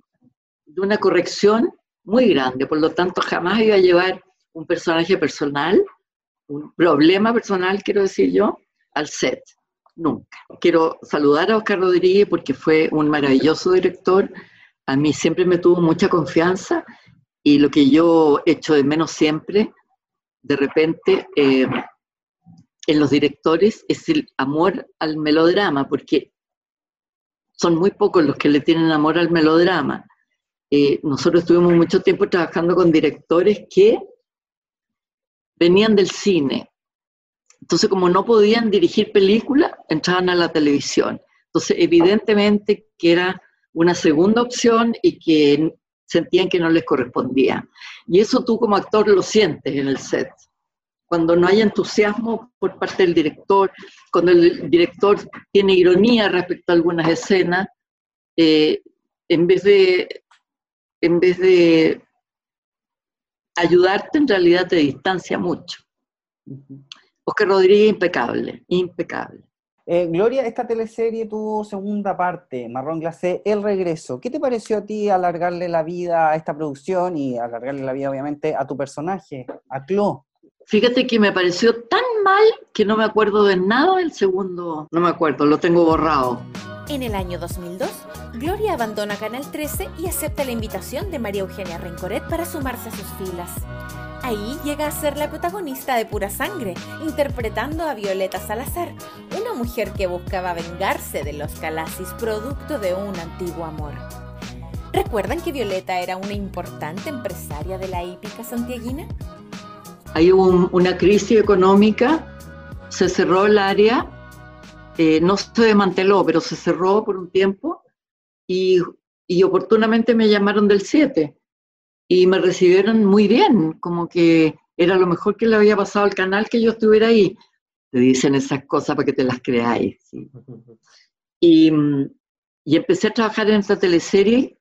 de una corrección muy grande, por lo tanto jamás iba a llevar un personaje personal, un problema personal, quiero decir yo, al set. Nunca. Quiero saludar a Oscar Rodríguez porque fue un maravilloso director. A mí siempre me tuvo mucha confianza y lo que yo echo de menos siempre, de repente, eh, en los directores es el amor al melodrama, porque son muy pocos los que le tienen amor al melodrama. Eh, nosotros estuvimos mucho tiempo trabajando con directores que venían del cine. Entonces, como no podían dirigir películas, entraban a la televisión. Entonces, evidentemente que era una segunda opción y que sentían que no les correspondía. Y eso tú como actor lo sientes en el set cuando no hay entusiasmo por parte del director, cuando el director tiene ironía respecto a algunas escenas, eh, en, vez de, en vez de ayudarte, en realidad te distancia mucho. Oscar Rodríguez, impecable, impecable. Eh, Gloria, esta teleserie tuvo segunda parte, Marrón Glacé, El Regreso. ¿Qué te pareció a ti alargarle la vida a esta producción y alargarle la vida, obviamente, a tu personaje, a Clo? Fíjate que me pareció tan mal que no me acuerdo de nada del segundo. No me acuerdo, lo tengo borrado. En el año 2002, Gloria abandona Canal 13 y acepta la invitación de María Eugenia Rencoret para sumarse a sus filas. Ahí llega a ser la protagonista de Pura Sangre, interpretando a Violeta Salazar, una mujer que buscaba vengarse de los Calasis producto de un antiguo amor. ¿Recuerdan que Violeta era una importante empresaria de la hípica santiaguina? Hay una crisis económica, se cerró el área, eh, no se desmanteló, pero se cerró por un tiempo y, y oportunamente me llamaron del 7 y me recibieron muy bien, como que era lo mejor que le había pasado al canal que yo estuviera ahí. Te dicen esas cosas para que te las creáis. Y, y, empecé a trabajar en esta teleserie,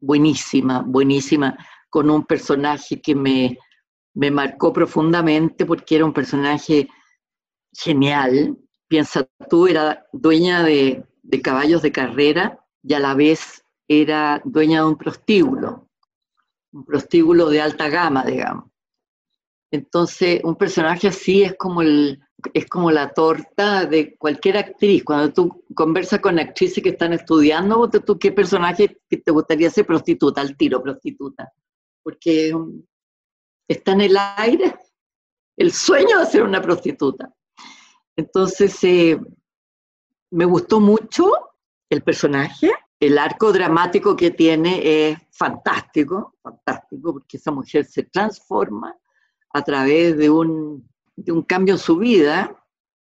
buenísima, buenísima, con un personaje que me, me marcó profundamente porque era un personaje genial. Piensa tú, era dueña de, caballos de carrera y a la vez era dueña de un prostíbulo, un prostíbulo de alta gama, digamos. Entonces, un personaje así es como, el, es como la torta de cualquier actriz. Cuando tú conversas con actrices que están estudiando, tú qué personaje te gustaría ser prostituta, al tiro prostituta. Porque está en el aire el sueño de ser una prostituta. Entonces, eh, me gustó mucho el personaje, el arco dramático que tiene es fantástico, fantástico, porque esa mujer se transforma a través de un, un cambio en su vida,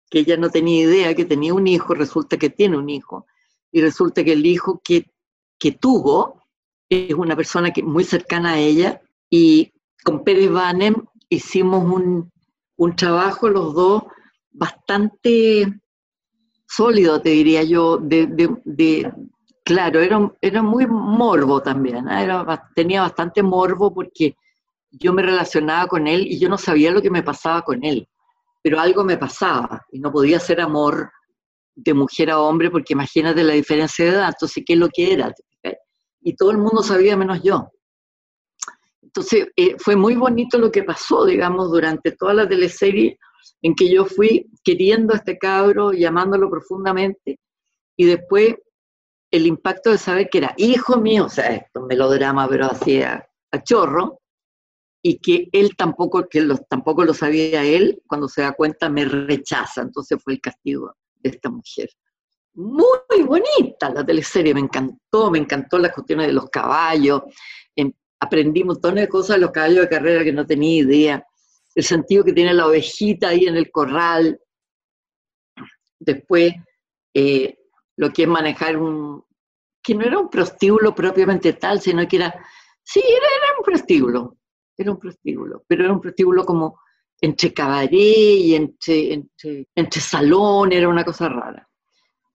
que ella no tenía idea que tenía un hijo, resulta que tiene un hijo, y resulta que el hijo que, que tuvo es una persona que, muy cercana a ella, y con Pérez Banem hicimos un, trabajo los dos bastante sólido, te diría yo, de, claro, era, era muy morbo también, ¿eh? era, tenía bastante morbo porque yo me relacionaba con él y yo no sabía lo que me pasaba con él, pero algo me pasaba y no podía ser amor de mujer a hombre porque imagínate la diferencia de edad, entonces, ¿qué es lo que era? Y todo el mundo sabía menos yo. Entonces, eh, fue muy bonito lo que pasó, digamos, durante toda la teleserie, en que yo fui queriendo a este cabro, llamándolo profundamente, y después el impacto de saber que era hijo mío, o sea, esto melodrama, pero hacía a, chorro, y que él tampoco, que tampoco lo sabía él, cuando se da cuenta me rechaza, entonces fue el castigo de esta mujer. Muy bonita la teleserie, me encantó, me encantó las cuestiones de los caballos, aprendí un montón de cosas de los caballos de carrera que no tenía idea. el sentido que tiene la ovejita ahí en el corral. Después, eh, lo que es manejar un, que no era un prostíbulo propiamente tal, sino que era, sí, era, era un prostíbulo, era un prostíbulo, pero era un prostíbulo como entre cabaret y entre, entre, entre salón, era una cosa rara.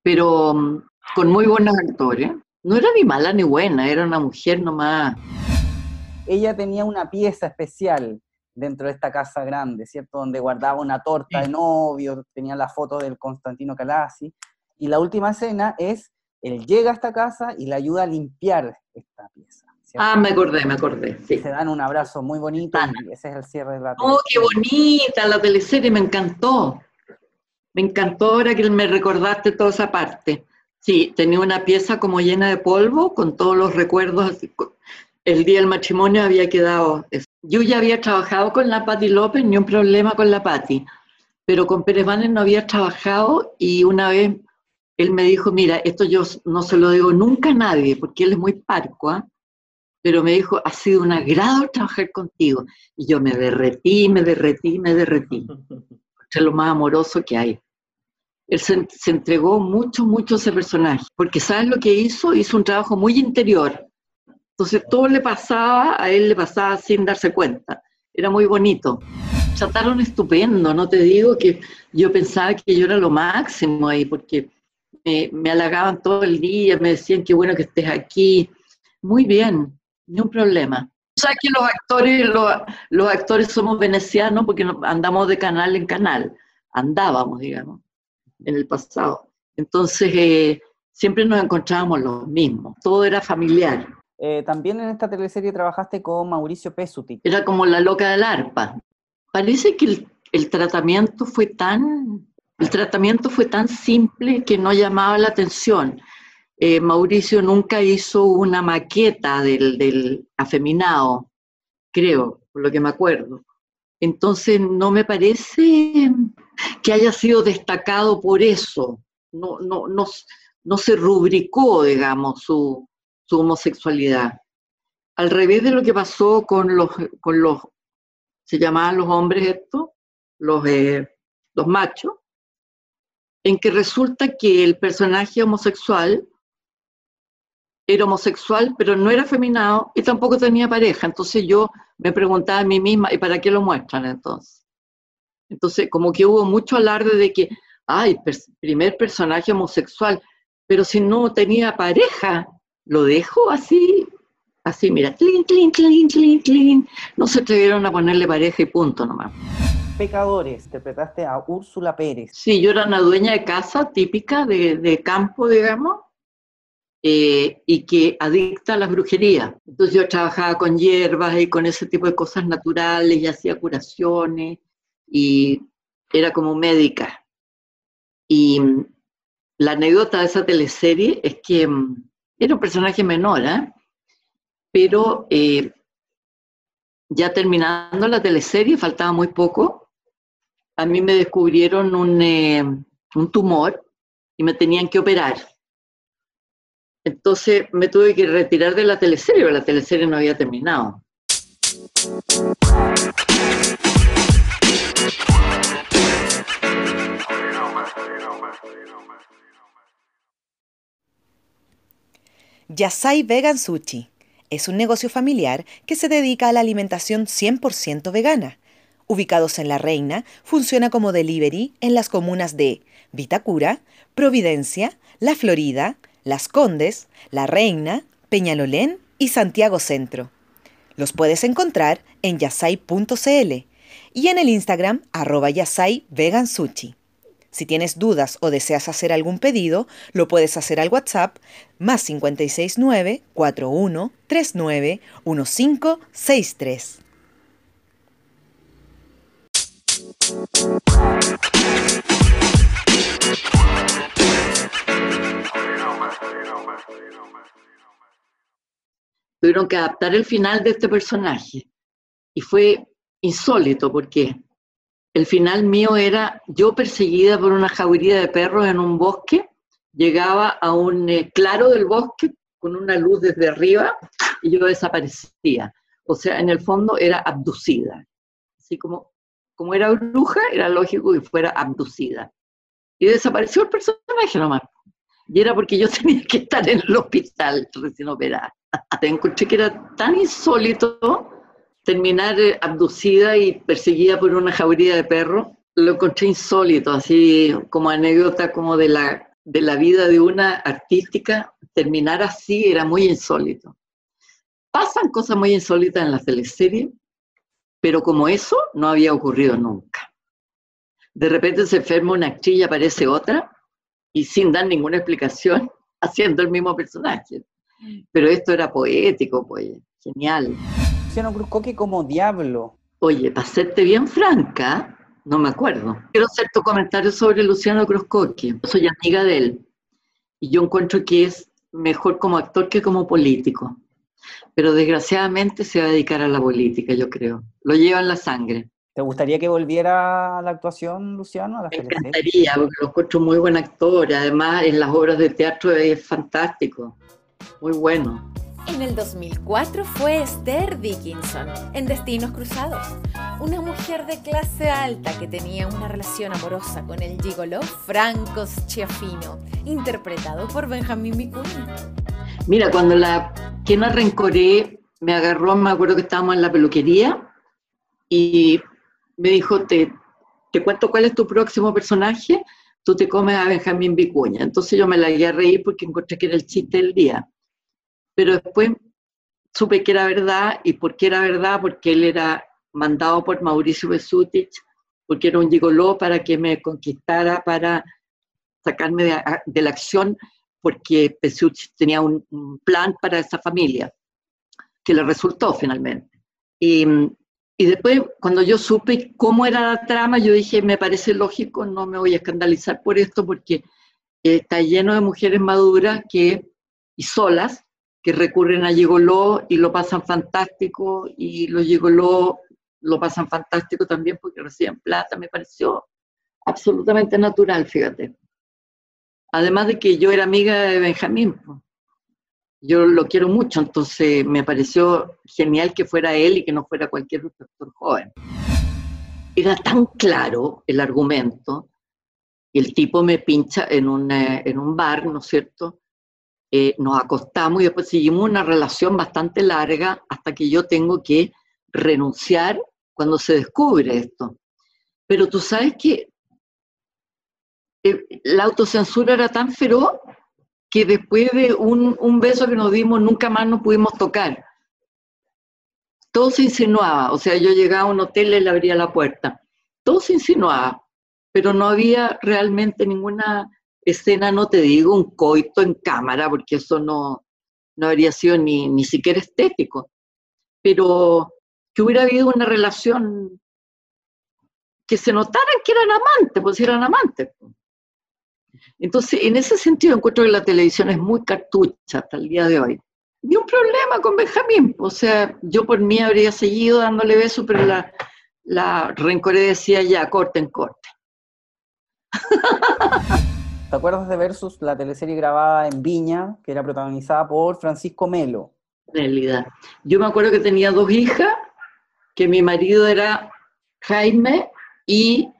Pero mm, con muy buenos actores. No era ni mala ni buena, era una mujer nomás. Ella tenía una pieza especial dentro de esta casa grande, ¿cierto? Donde guardaba una torta de novio, tenía la foto del Constantino Calasi. Y la última escena es, él llega a esta casa y le ayuda a limpiar esta pieza. Ah, me acordé, me acordé. Sí. Se dan un abrazo muy bonito y ese es el cierre de la Oh, qué bonita la teleserie, me encantó. Me encantó ahora que me recordaste toda esa parte. Sí, tenía una pieza como llena de polvo con todos los recuerdos. El día del matrimonio había quedado. Yo ya había trabajado con la Patti López, ni un problema con la Patti, pero con Pérez Vanes no había trabajado y una vez él me dijo, mira, esto yo no se lo digo nunca a nadie, porque él es muy parco, ¿ah? pero me dijo, ha sido un agrado trabajar contigo. Y yo me derretí, me derretí, me derretí. Es lo más amoroso que hay. Él se, entregó mucho, mucho a ese personaje, porque ¿sabes lo que hizo? Hizo un trabajo muy interior. Entonces todo le pasaba, a él le pasaba sin darse cuenta. Era muy bonito. Trataron estupendo, no te digo que yo pensaba que yo era lo máximo ahí, porque me, me halagaban todo el día, me decían qué bueno que estés aquí. Muy bien, ni un problema. O sea que los actores, los, actores somos venecianos porque andamos de canal en canal, andábamos, digamos, en el pasado. Entonces, eh, siempre nos encontrábamos los mismos, todo era familiar. Eh, también en esta teleserie trabajaste con Mauricio Pesuti. Era como la loca del arpa. Parece que el, el tratamiento fue tan, el tratamiento fue tan simple que no llamaba la atención. Eh, Mauricio nunca hizo una maqueta del, afeminado, creo, por lo que me acuerdo. Entonces no me parece que haya sido destacado por eso. No, no, no, se rubricó, digamos, su, homosexualidad. Al revés de lo que pasó con los, con los se llamaban los hombres estos, los, eh, los machos, en que resulta que el personaje homosexual era homosexual, pero no era feminado y tampoco tenía pareja. Entonces yo me preguntaba a mí misma, ¿y para qué lo muestran entonces? Entonces, como que hubo mucho alarde de que, ay, primer personaje homosexual, pero si no tenía pareja, lo dejo así, así, mira, clean, clean, clean, clean, clean. No se atrevieron a ponerle pareja y punto nomás. Pecadores, interpretaste a Úrsula Pérez. Sí, yo era una dueña de casa típica de, de campo, digamos, eh, y que adicta a las brujerías. Entonces yo trabajaba con hierbas y con ese tipo de cosas naturales y hacía curaciones y era como médica. Y mm, la anécdota de esa teleserie es que mm, era un personaje menor, ¿eh? pero eh, ya terminando la teleserie, faltaba muy poco, a mí me descubrieron un, un tumor y me tenían que operar. Entonces me tuve que retirar de la teleserie, pero la teleserie no había terminado. Yasai Vegan Sushi es un negocio familiar que se dedica a la alimentación 100% vegana. Ubicados en La Reina, funciona como delivery en las comunas de Vitacura, Providencia, La Florida, las Condes, La Reina, Peñalolén y Santiago Centro. Los puedes encontrar en yasai.cl y en el Instagram arroba yasai vegan. Si tienes dudas o deseas hacer algún pedido, lo puedes hacer al WhatsApp más 569 4139 1563. Tuvieron que adaptar el final de este personaje. Y fue insólito porque el final mío era yo perseguida por una jauría de perros en un bosque, llegaba a un eh, claro del bosque con una luz desde arriba y yo desaparecía. O sea, en el fondo era abducida, así como como era bruja, era lógico que fuera abducida. Y desapareció el personaje nomás. Y era porque yo tenía que estar en el hospital recién operada. Encontré que era tan insólito terminar eh, abducida y perseguida por una jauría de perros. Lo encontré insólito, así como anécdota como de la, de la vida de una artística. Terminar así era muy insólito. Pasan cosas muy insólitas en la teleserie, pero como eso no había ocurrido nunca. De repente se enferma una actriz y aparece otra, y sin dar ninguna explicación, haciendo el mismo personaje. Pero esto era poético, pues, genial. Luciano Cruzcoque como diablo. Oye, para serte bien franca, no me acuerdo. Quiero hacer tu comentario sobre Luciano Cruzcoque. Soy amiga de él. Y yo encuentro que es mejor como actor que como político. Pero desgraciadamente se va a dedicar a la política, yo creo. Lo lleva en la sangre. ¿Te gustaría que volviera a la actuación, Luciano? Me encantaría, porque lo encuentro muy buen actor. Además, en las obras de teatro es fantástico. Muy bueno. En el 2004 fue Esther Dickinson en Destinos Cruzados, una mujer de clase alta que tenía una relación amorosa con el gigolo Franco Schiaffino, interpretado por Benjamín Vicuña. Mira, cuando la Kena Rencoré me agarró, me acuerdo que estábamos en la peluquería y me dijo, te, te cuento cuál es tu próximo personaje, tú te comes a Benjamín Vicuña. Entonces yo me la guié a reír porque encontré que era el chiste del día. Pero después supe que era verdad, y por qué era verdad, porque él era mandado por Mauricio Besutich, porque era un gigoló para que me conquistara, para sacarme de, la acción, porque Besutich tenía un, plan para esa familia, que le resultó finalmente. Y, y después, cuando yo supe cómo era la trama, yo dije, me parece lógico, no me voy a escandalizar por esto, porque está lleno de mujeres maduras que, y solas que recurren a Gigoló y lo pasan fantástico, y los Gigoló lo pasan fantástico también porque reciben plata, me pareció absolutamente natural, fíjate. Además de que yo era amiga de Benjamín, yo lo quiero mucho, entonces me pareció genial que fuera él y que no fuera cualquier actor joven. Era tan claro el argumento, y el tipo me pincha en un, en un bar, ¿no es cierto? Eh, nos acostamos y después seguimos una relación bastante larga hasta que yo tengo que renunciar cuando se descubre esto. Pero tú sabes que eh, la autocensura era tan feroz que después de un, un, beso que nos dimos nunca más nos pudimos tocar. Todo se insinuaba, o sea, yo llegaba a un hotel y le abría la puerta. Todo se insinuaba, pero no había realmente ninguna escena, no te digo un coito en cámara, porque eso no, no habría sido ni, ni siquiera estético, pero que hubiera habido una relación que se notaran que eran amantes, pues eran amantes. Entonces, en ese sentido encuentro que la televisión es muy cartucha hasta el día de hoy. Y un problema con Benjamín, o sea, yo por mí habría seguido dándole besos, pero la, la Rencoré decía ya, corten, corten. ¿Te acuerdas de Versus, la teleserie grabada en Viña, que era protagonizada por Francisco Melo? Realidad. Yo me acuerdo que tenía dos hijas, que mi marido era Jaime y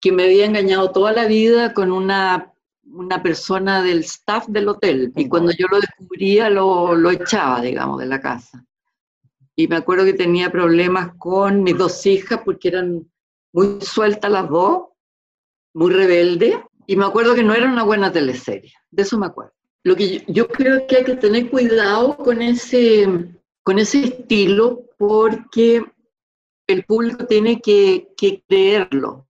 que me había engañado toda la vida con una, una persona del staff del hotel. Y cuando yo lo descubría, lo, lo echaba, digamos, de la casa. Y me acuerdo que tenía problemas con mis dos hijas porque eran muy sueltas las dos, muy rebeldes, y me acuerdo que no era una buena teleserie, de eso me acuerdo. Lo que yo, creo que hay que tener cuidado con ese, con ese estilo porque el público tiene que, que creerlo.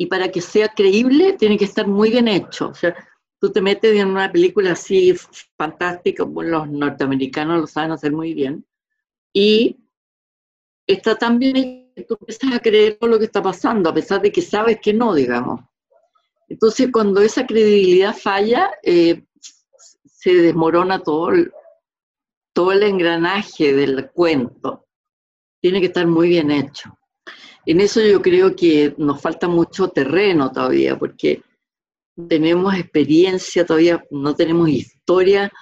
Y para que sea creíble, tiene que estar muy bien hecho. O sea, tú te metes en una película así fantástica, los norteamericanos lo saben hacer muy bien, y está tan bien que tú empiezas a creer todo lo que está pasando, a pesar de que sabes que no, digamos. Entonces, cuando esa credibilidad falla, eh, se desmorona todo todo el engranaje del cuento. Tiene que estar muy bien hecho. En eso yo creo que nos falta mucho terreno todavía, porque tenemos experiencia todavía, no tenemos historia,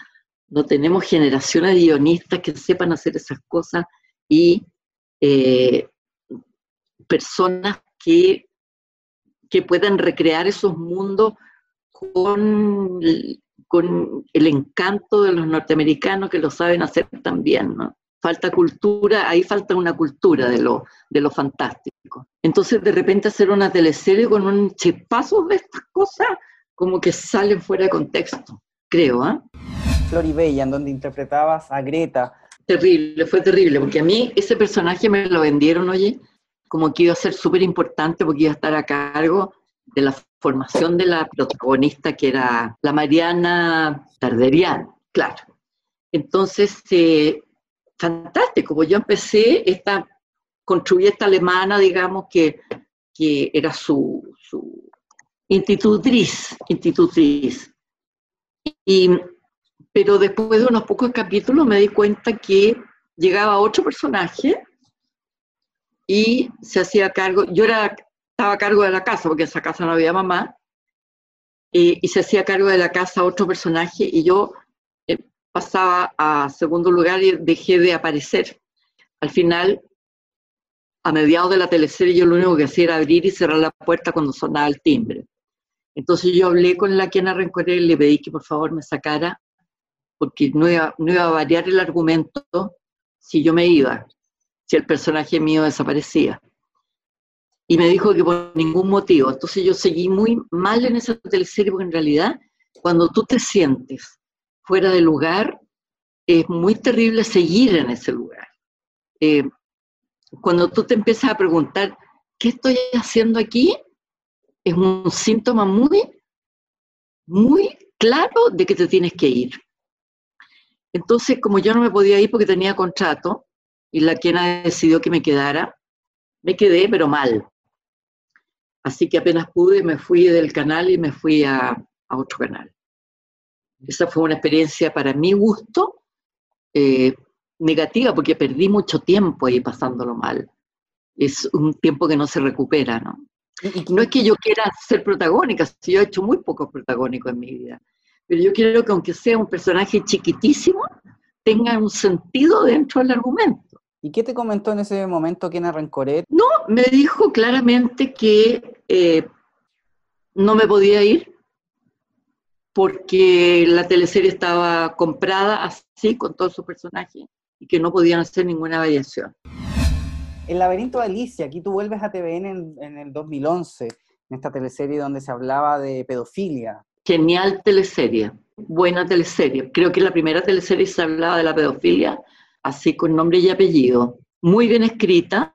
no tenemos generaciones de guionistas que sepan hacer esas cosas y eh, personas que, que puedan recrear esos mundos con, con el encanto de los norteamericanos que lo saben hacer también, ¿no? Falta cultura, ahí falta una cultura de lo, de lo fantástico. Entonces, de repente hacer una teleserie con un chispazo de estas cosas, como que salen fuera de contexto, creo, ¿ah? Floribella, en donde interpretabas a Greta. Terrible, fue terrible, porque a mí ese personaje me lo vendieron, oye, como que iba a ser súper importante porque iba a estar a cargo de la formación de la protagonista que era la Mariana Tarderian, claro. Entonces, eh, fantástico, pues yo empecé esta, construí esta alemana, digamos, que, que era su, su institutriz, institutriz. Y, pero después de unos pocos capítulos me di cuenta que llegaba otro personaje y se hacía cargo, yo era estaba a cargo de la casa, porque en esa casa no había mamá, y, se hacía cargo de la casa otro personaje y yo eh, pasaba a segundo lugar y dejé de aparecer. Al final, a mediados de la teleserie, yo lo único que hacía era abrir y cerrar la puerta cuando sonaba el timbre. Entonces yo hablé con la quien Rencoré y le pedí que por favor me sacara, porque no iba, no iba a variar el argumento si yo me iba, si el personaje mío desaparecía y me dijo que por ningún motivo. Entonces yo seguí muy mal en esa teleserie porque en realidad cuando tú te sientes fuera de lugar, es muy terrible seguir en ese lugar. Eh, cuando tú te empiezas a preguntar, ¿qué estoy haciendo aquí? Es un síntoma muy, muy claro de que te tienes que ir. Entonces, como yo no me podía ir porque tenía contrato, y la quien ha decidido que me quedara, me quedé, pero mal. Así que apenas pude, me fui del canal y me fui a, otro canal. Esa fue una experiencia para mi gusto eh, negativa porque perdí mucho tiempo ahí pasándolo mal. Es un tiempo que no se recupera, ¿no? Y no es que yo quiera ser protagónica, si yo he hecho muy pocos protagónicos en mi vida, pero yo quiero que aunque sea un personaje chiquitísimo, tenga un sentido dentro del argumento. ¿Y qué te comentó en ese momento Kena Rencoret? No, me dijo claramente que eh, no me podía ir porque la teleserie estaba comprada así, con todos sus personajes, y que no podían hacer ninguna variación. El laberinto de Alicia, aquí tú vuelves a TVN en, en el 2011, en esta teleserie donde se hablaba de pedofilia. Genial teleserie, buena teleserie. Creo que la primera teleserie se hablaba de la pedofilia así con nombre y apellido. Muy bien escrita,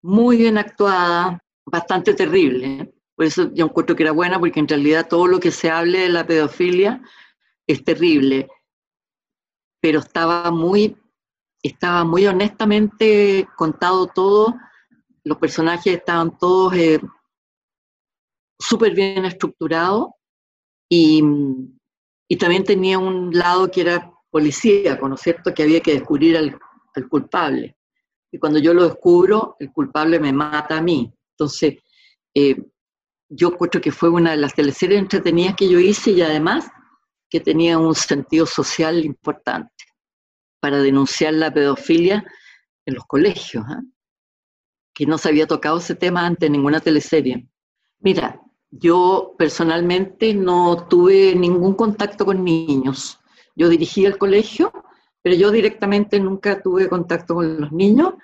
muy bien actuada, bastante terrible. Por eso yo encuentro que era buena, porque en realidad todo lo que se hable de la pedofilia es terrible. Pero estaba muy, estaba muy honestamente contado todo. Los personajes estaban todos eh, súper bien estructurados y, y también tenía un lado que era policía, ¿no es cierto?, que había que descubrir al, culpable. Y cuando yo lo descubro, el culpable me mata a mí. Entonces, eh, yo creo que fue una de las teleseries entretenidas que yo hice y además que tenía un sentido social importante para denunciar la pedofilia en los colegios, ¿ah? que no se había tocado ese tema antes en ninguna teleserie. Mira, yo personalmente no tuve ningún contacto con niños. Yo dirigí el colegio, pero yo directamente nunca tuve contacto con los niños.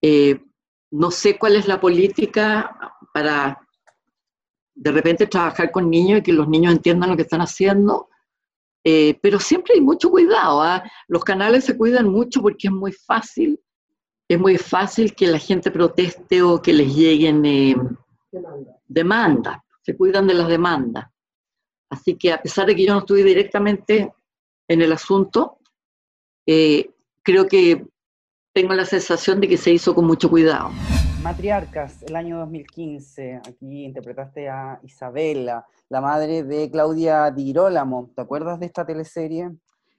Eh, no sé cuál es la política para de repente trabajar con niños y que los niños entiendan lo que están haciendo, eh, pero siempre hay mucho cuidado. ¿ah? Los canales se cuidan mucho porque es muy fácil, es muy fácil que la gente proteste o que les lleguen eh, demandas, se cuidan de las demandas. Así que a pesar de que yo no estuve directamente en el asunto, eh, creo que tengo la sensación de que se hizo con mucho cuidado. Matriarcas, el año 2015, aquí interpretaste a Isabela, la madre de Claudia Di Girolamo. ¿Te acuerdas de esta teleserie?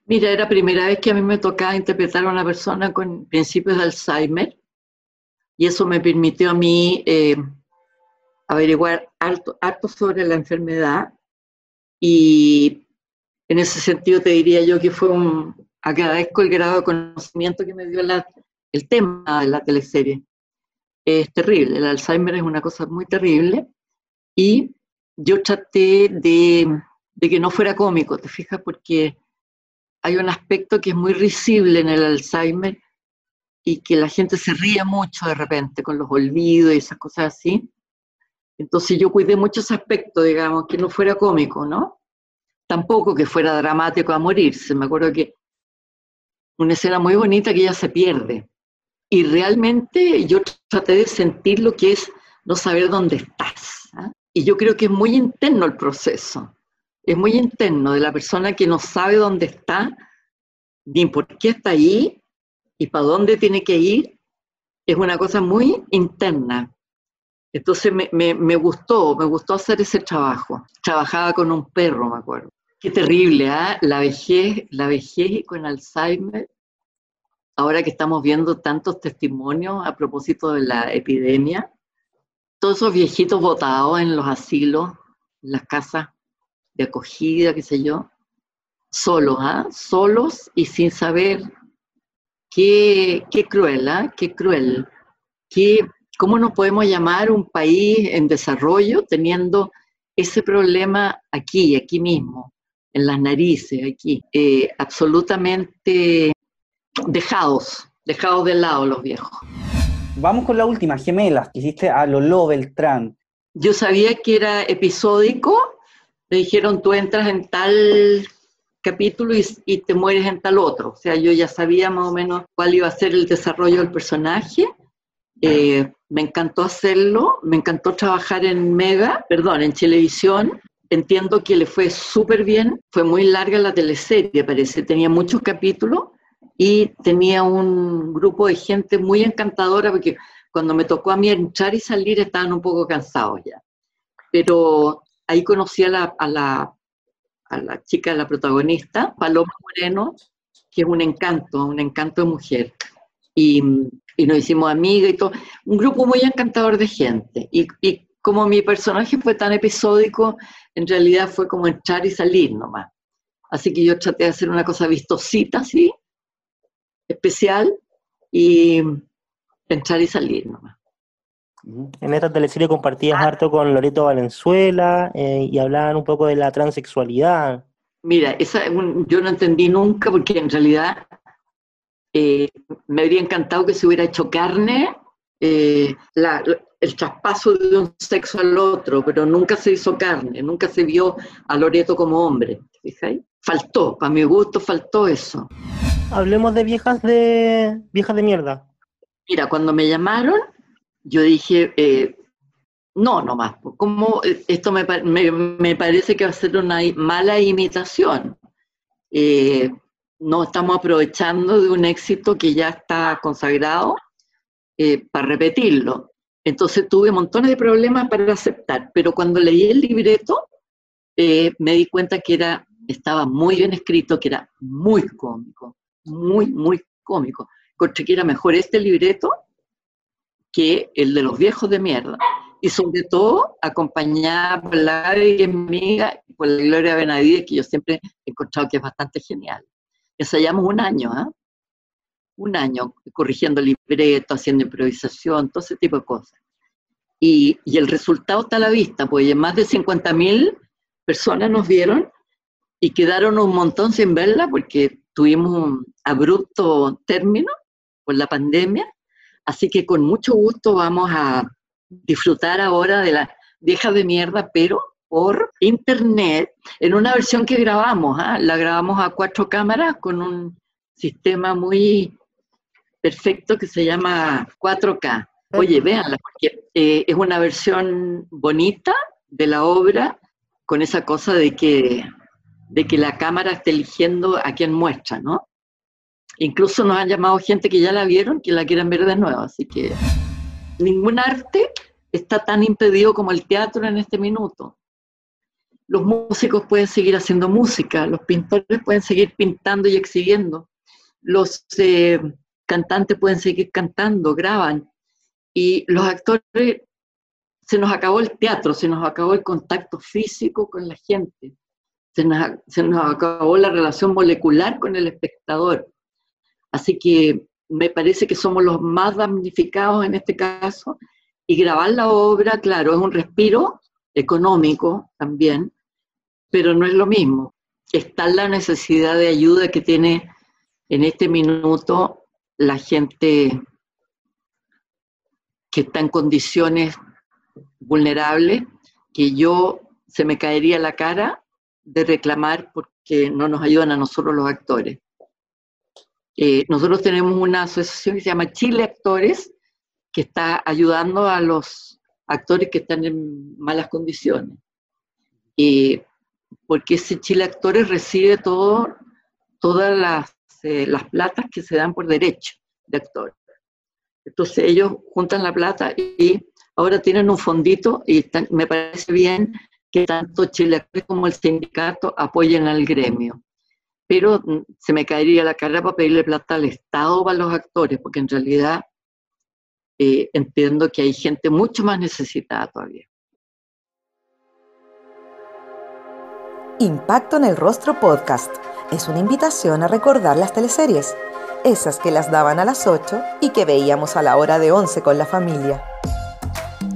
Mira, era la primera vez que a mí me tocaba interpretar a una persona con principios de Alzheimer y eso me permitió a mí eh, averiguar harto, harto sobre la enfermedad y en ese sentido te diría yo que fue un, agradezco el grado de conocimiento que me dio el tema de la teleserie. Es terrible. El Alzheimer es una cosa muy terrible y yo traté de, que no fuera cómico, ¿te fijas? Porque hay un aspecto que es muy risible en el Alzheimer y que la gente se ríe mucho de repente con los olvidos y esas cosas así. Entonces yo cuidé mucho ese aspecto, digamos, que no fuera cómico, ¿no? Tampoco que fuera dramático a morirse. Me acuerdo que una escena muy bonita que ella se pierde. Y realmente yo traté de sentir lo que es no saber dónde estás. ¿ah? Y yo creo que es muy interno el proceso. Es muy interno de la persona que no sabe dónde está, ni por qué está ahí y para dónde tiene que ir. Es una cosa muy interna. Entonces me, me, gustó, me gustó hacer ese trabajo. Trabajaba con un perro, me acuerdo. Qué terrible, ¿ah? La vejez, la vejez con Alzheimer. Ahora que estamos viendo tantos testimonios a propósito de la epidemia, todos esos viejitos votados en los asilos, en las casas de acogida, qué sé yo, solos, ¿ah? Solos y sin saber qué, qué cruel, ¿ah? Qué cruel. Qué, ¿Cómo nos podemos llamar un país en desarrollo teniendo ese problema aquí, aquí mismo, en las narices, aquí, eh, absolutamente dejados, dejados de lado los viejos? Vamos con la última, gemelas, que hiciste a Lolo Beltrán. Yo sabía que era episódico, me dijeron tú entras en tal capítulo y, te mueres en tal otro. O sea, yo ya sabía más o menos cuál iba a ser el desarrollo del personaje. Eh, me encantó hacerlo, me encantó trabajar en Mega, perdón, en televisión. Entiendo que le fue súper bien, fue muy larga la teleserie, parece, tenía muchos capítulos y tenía un grupo de gente muy encantadora porque cuando me tocó a mí entrar y salir estaban un poco cansados ya. Pero ahí conocí a la, a la, a la chica, la protagonista, Paloma Moreno, que es un encanto, un encanto de mujer. Y, y nos hicimos amigas y todo. Un grupo muy encantador de gente. Y, y como mi personaje fue tan episódico, en realidad fue como entrar y salir nomás. Así que yo traté de hacer una cosa vistosita, así, especial y entrar y salir nomás. En esta teleserie compartías ah. harto con Loreto Valenzuela eh, y hablaban un poco de la transexualidad. Mira, esa, yo no entendí nunca porque en realidad eh, me habría encantado que se hubiera hecho carne eh, el traspaso de un sexo al otro, pero nunca se hizo carne, nunca se vio a Loreto como hombre. Faltó, para mi gusto faltó eso. Hablemos de viejas de viejas de mierda. Mira, cuando me llamaron, yo dije, eh, no, nomás, como esto me, me, parece que va a ser una mala imitación. Eh, no estamos aprovechando de un éxito que ya está consagrado eh, para repetirlo. Entonces tuve montones de problemas para aceptar, pero cuando leí el libreto me di cuenta que era, estaba muy bien escrito, que era muy cómico muy, muy cómico. Encontré que era mejor este libreto que el de los viejos de mierda. Y sobre todo acompañada por la amiga y por la Gloria Benavides, que yo siempre he encontrado que es bastante genial. Ensayamos un año, ¿ah? Un año corrigiendo libreto, haciendo improvisación, todo ese tipo de cosas. Y, y el resultado está a la vista, pues más de 50.000 personas nos vieron y quedaron un montón sin verla porque tuvimos un abrupto término por la pandemia, así que con mucho gusto vamos a disfrutar ahora de la vieja de mierda, pero por internet, en una versión que grabamos, ¿ah? la grabamos a cuatro cámaras con un sistema muy perfecto que se llama 4K. Oye, véanla, porque eh, es una versión bonita de la obra, con esa cosa de que de que la cámara esté eligiendo a quien muestra, ¿no? Incluso nos han llamado gente que ya la vieron, que la quieren ver de nuevo, así que ningún arte está tan impedido como el teatro en este minuto. Los músicos pueden seguir haciendo música, los pintores pueden seguir pintando y exhibiendo, los eh, cantantes pueden seguir cantando, graban, y los actores, se nos acabó el teatro, se nos acabó el contacto físico con la gente se nos, acabó la relación molecular con el espectador. Así que me parece que somos los más damnificados en este caso, y grabar la obra, claro, es un respiro económico también, pero no es lo mismo. Está la necesidad de ayuda que tiene en este minuto la gente que está en condiciones vulnerables, que yo se me caería la cara de reclamar porque no nos ayudan a nosotros los actores. Eh, nosotros tenemos una asociación que se llama Chile Actores, que está ayudando a los actores que están en malas condiciones. Y porque ese Chile Actores recibe todo, todas las, eh, las platas que se dan por derecho de actor. Entonces ellos juntan la plata y ahora tienen un fondito y me parece bien que tanto Chile como el sindicato apoyen al gremio. Pero mm, se me caería la cara para pedirle plata al Estado para los actores, porque en realidad eh, entiendo que hay gente mucho más necesitada todavía. Impacto en el Rostro Podcast es una invitación a recordar las teleseries, esas que las daban a las 8 y que veíamos a la hora de 11 con la familia.